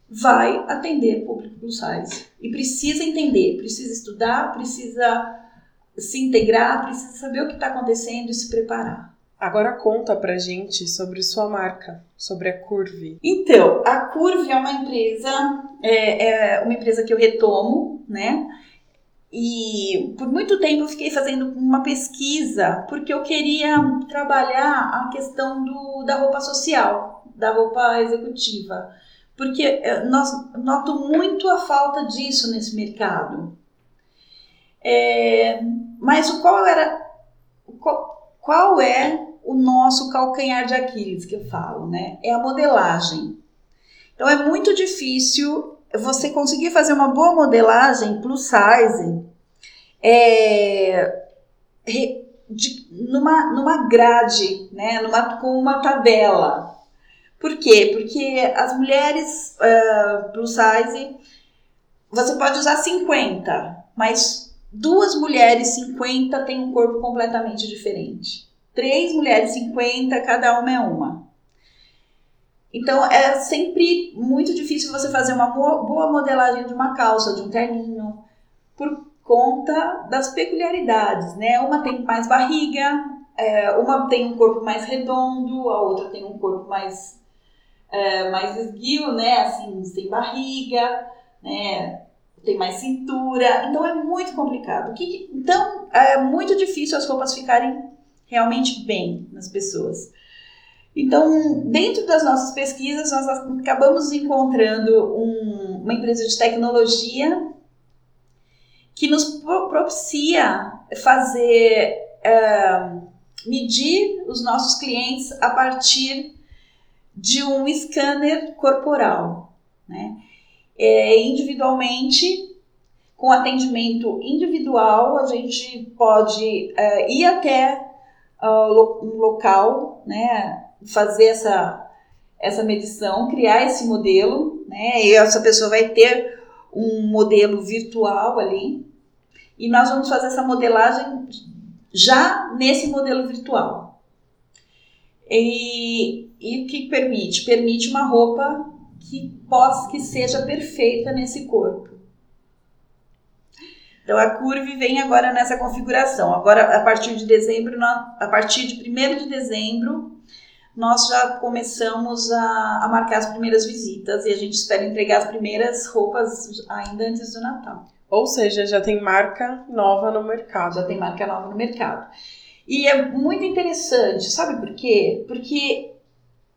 vai atender público plus size. E precisa entender, precisa estudar, precisa se integrar, precisa saber o que está acontecendo e se preparar. Agora conta pra gente sobre sua marca, sobre a Curve. Então, a Curve é uma empresa, é, é uma empresa que eu retomo, né? E por muito tempo eu fiquei fazendo uma pesquisa porque eu queria trabalhar a questão do, da roupa social, da roupa executiva. Porque é, nós noto muito a falta disso nesse mercado. É, mas qual era qual, qual é o nosso calcanhar de Aquiles, que eu falo, né? É a modelagem. Então é muito difícil você conseguir fazer uma boa modelagem plus size é, de, numa, numa grade, né? Numa, com uma tabela. Por quê? Porque as mulheres uh, plus size, você pode usar 50, mas duas mulheres 50 têm um corpo completamente diferente três mulheres 50, cada uma é uma. Então é sempre muito difícil você fazer uma boa modelagem de uma calça, de um terninho, por conta das peculiaridades, né? Uma tem mais barriga, é, uma tem um corpo mais redondo, a outra tem um corpo mais é, mais esguio, né? Assim, sem barriga, né? Tem mais cintura, então é muito complicado. Que, então é muito difícil as roupas ficarem realmente bem nas pessoas. Então, dentro das nossas pesquisas, nós acabamos encontrando um, uma empresa de tecnologia que nos propicia fazer, é, medir os nossos clientes a partir de um scanner corporal, né? É, individualmente, com atendimento individual, a gente pode é, ir até uh, um local, né, fazer essa, essa medição, criar esse modelo, né, e essa pessoa vai ter um modelo virtual ali, e nós vamos fazer essa modelagem já nesse modelo virtual. E, e o que permite? Permite uma roupa que possa que seja perfeita nesse corpo. Então a Curve vem agora nessa configuração. Agora, a partir de dezembro, a partir de 1 de dezembro, nós já começamos a, a, marcar as primeiras visitas e a gente espera entregar as primeiras roupas ainda antes do Natal. Ou seja, já tem marca nova no mercado. Já tem marca nova no mercado. E é muito interessante, sabe por quê? Porque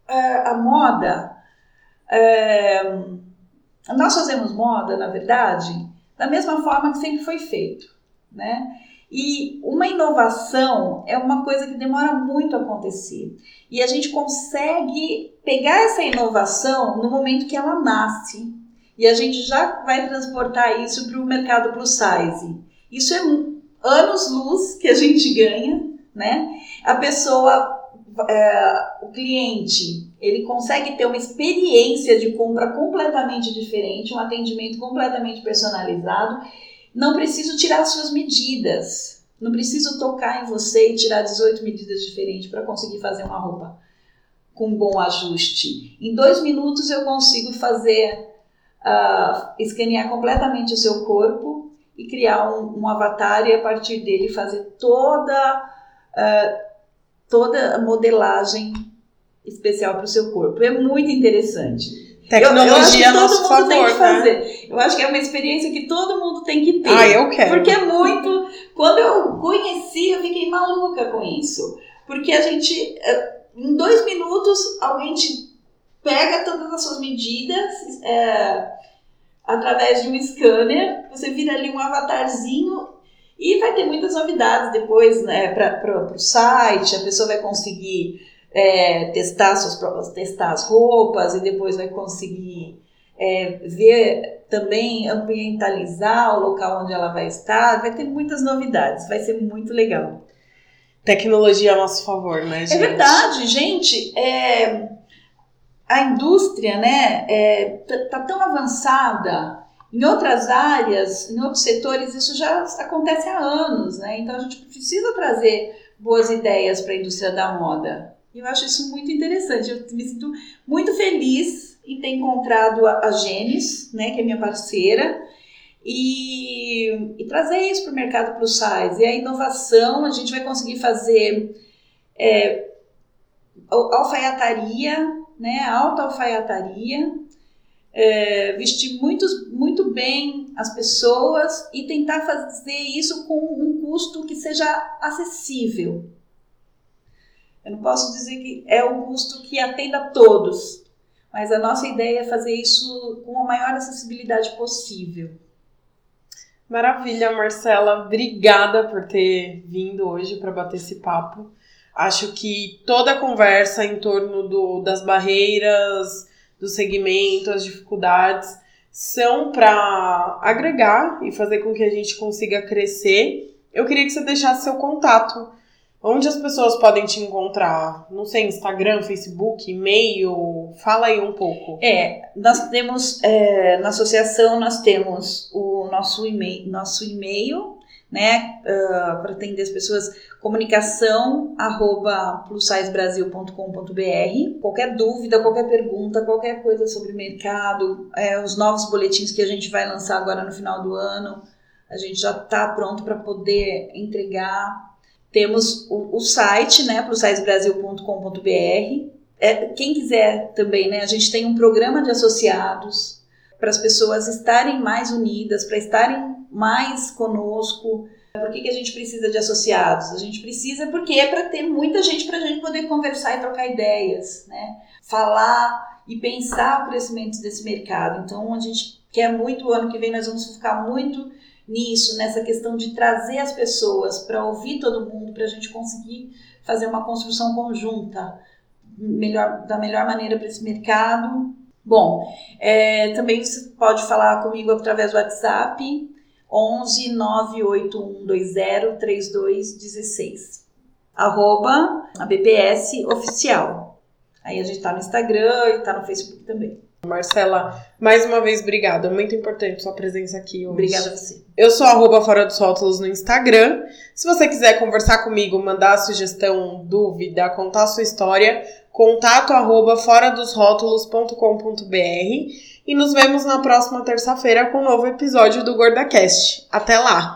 uh, a moda. Uh, nós fazemos moda, na verdade, da mesma forma que sempre foi feito, né? E uma inovação é uma coisa que demora muito a acontecer. E a gente consegue pegar essa inovação no momento que ela nasce. E a gente já vai transportar isso para o mercado plus size. Isso é anos luz que a gente ganha, né? A pessoa é, o cliente ele consegue ter uma experiência de compra completamente diferente, um atendimento completamente personalizado. Não preciso tirar suas medidas, não preciso tocar em você e tirar 18 medidas diferentes para conseguir fazer uma roupa com bom ajuste. Em dois minutos eu consigo fazer, uh, escanear completamente o seu corpo e criar um, um avatar e a partir dele fazer toda, uh, toda a modelagem especial para o seu corpo. É muito interessante. Tecnologia eu, eu a nosso favor, tem que né? fazer. Né? Eu acho que é uma experiência que todo mundo tem que ter. Ah, eu quero. Porque é muito. Quando eu conheci, eu fiquei maluca com isso. Porque a gente, eh, em dois minutos, alguém te pega todas as suas medidas é, através de um scanner, você vira ali um avatarzinho e vai ter muitas novidades depois né, para o site, a pessoa vai conseguir é, testar, suas, testar as roupas e depois vai conseguir é, ver também, ambientalizar o local onde ela vai estar. Vai ter muitas novidades, vai ser muito legal. Tecnologia a nosso favor, né, é gente? É verdade, gente. É, a indústria, né, é, tá, tá tão avançada. Em outras áreas, em outros setores, isso já acontece há anos, né? Então a gente precisa trazer boas ideias para a indústria da moda. Eu acho isso muito interessante. Eu me sinto muito feliz em ter encontrado a, Gênesis, né, que é minha parceira, e, e trazer isso para o mercado plus size. E a inovação, a gente vai conseguir fazer é, alfaiataria, né, alta alfaiataria, é, vestir muitos, muito bem as pessoas e tentar fazer isso com um custo que seja acessível. Eu não posso dizer que é um custo que atenda a todos, mas a nossa ideia é fazer isso com a maior acessibilidade possível. Maravilha, Marcela. Obrigada por ter vindo hoje para bater esse papo. Acho que toda a conversa em torno do, das barreiras, do segmento, as dificuldades, são para agregar e fazer com que a gente consiga crescer. Eu queria que você deixasse seu contato Onde as pessoas podem te encontrar? Não sei, Instagram, Facebook, e-mail? Fala aí um pouco. É, nós temos, é, na associação, nós temos o nosso e-mail, nosso e-mail né, uh, para atender as pessoas, comunicação arroba. Qualquer dúvida, qualquer pergunta, qualquer coisa sobre mercado, é, os novos boletins que a gente vai lançar agora no final do ano, a gente já está pronto para poder entregar temos o, o site, né, plussizesbrasil.com.br. É, quem quiser também, né, a gente tem um programa de associados para as pessoas estarem mais unidas, para estarem mais conosco. Por que, que a gente precisa de associados? A gente precisa porque é para ter muita gente para a gente poder conversar e trocar ideias, né? Falar e pensar o crescimento desse mercado. Então a gente quer muito o ano que vem nós vamos ficar muito nisso, nessa questão de trazer as pessoas para ouvir todo mundo, para a gente conseguir fazer uma construção conjunta melhor, da melhor maneira para esse mercado. Bom, é, também você pode falar comigo através do WhatsApp 11 98120 3216 arroba a BPS oficial. Aí a gente tá no Instagram e tá no Facebook também. Marcela, mais uma vez, obrigada. Muito importante sua presença aqui hoje. Obrigada a você. Eu sou arroba Fora dos Rótulos no Instagram. Se você quiser conversar comigo, mandar sugestão, dúvida, contar sua história, contato arroba fora dos rótulos.com.br e nos vemos na próxima terça-feira com um novo episódio do GordaCast. Até lá!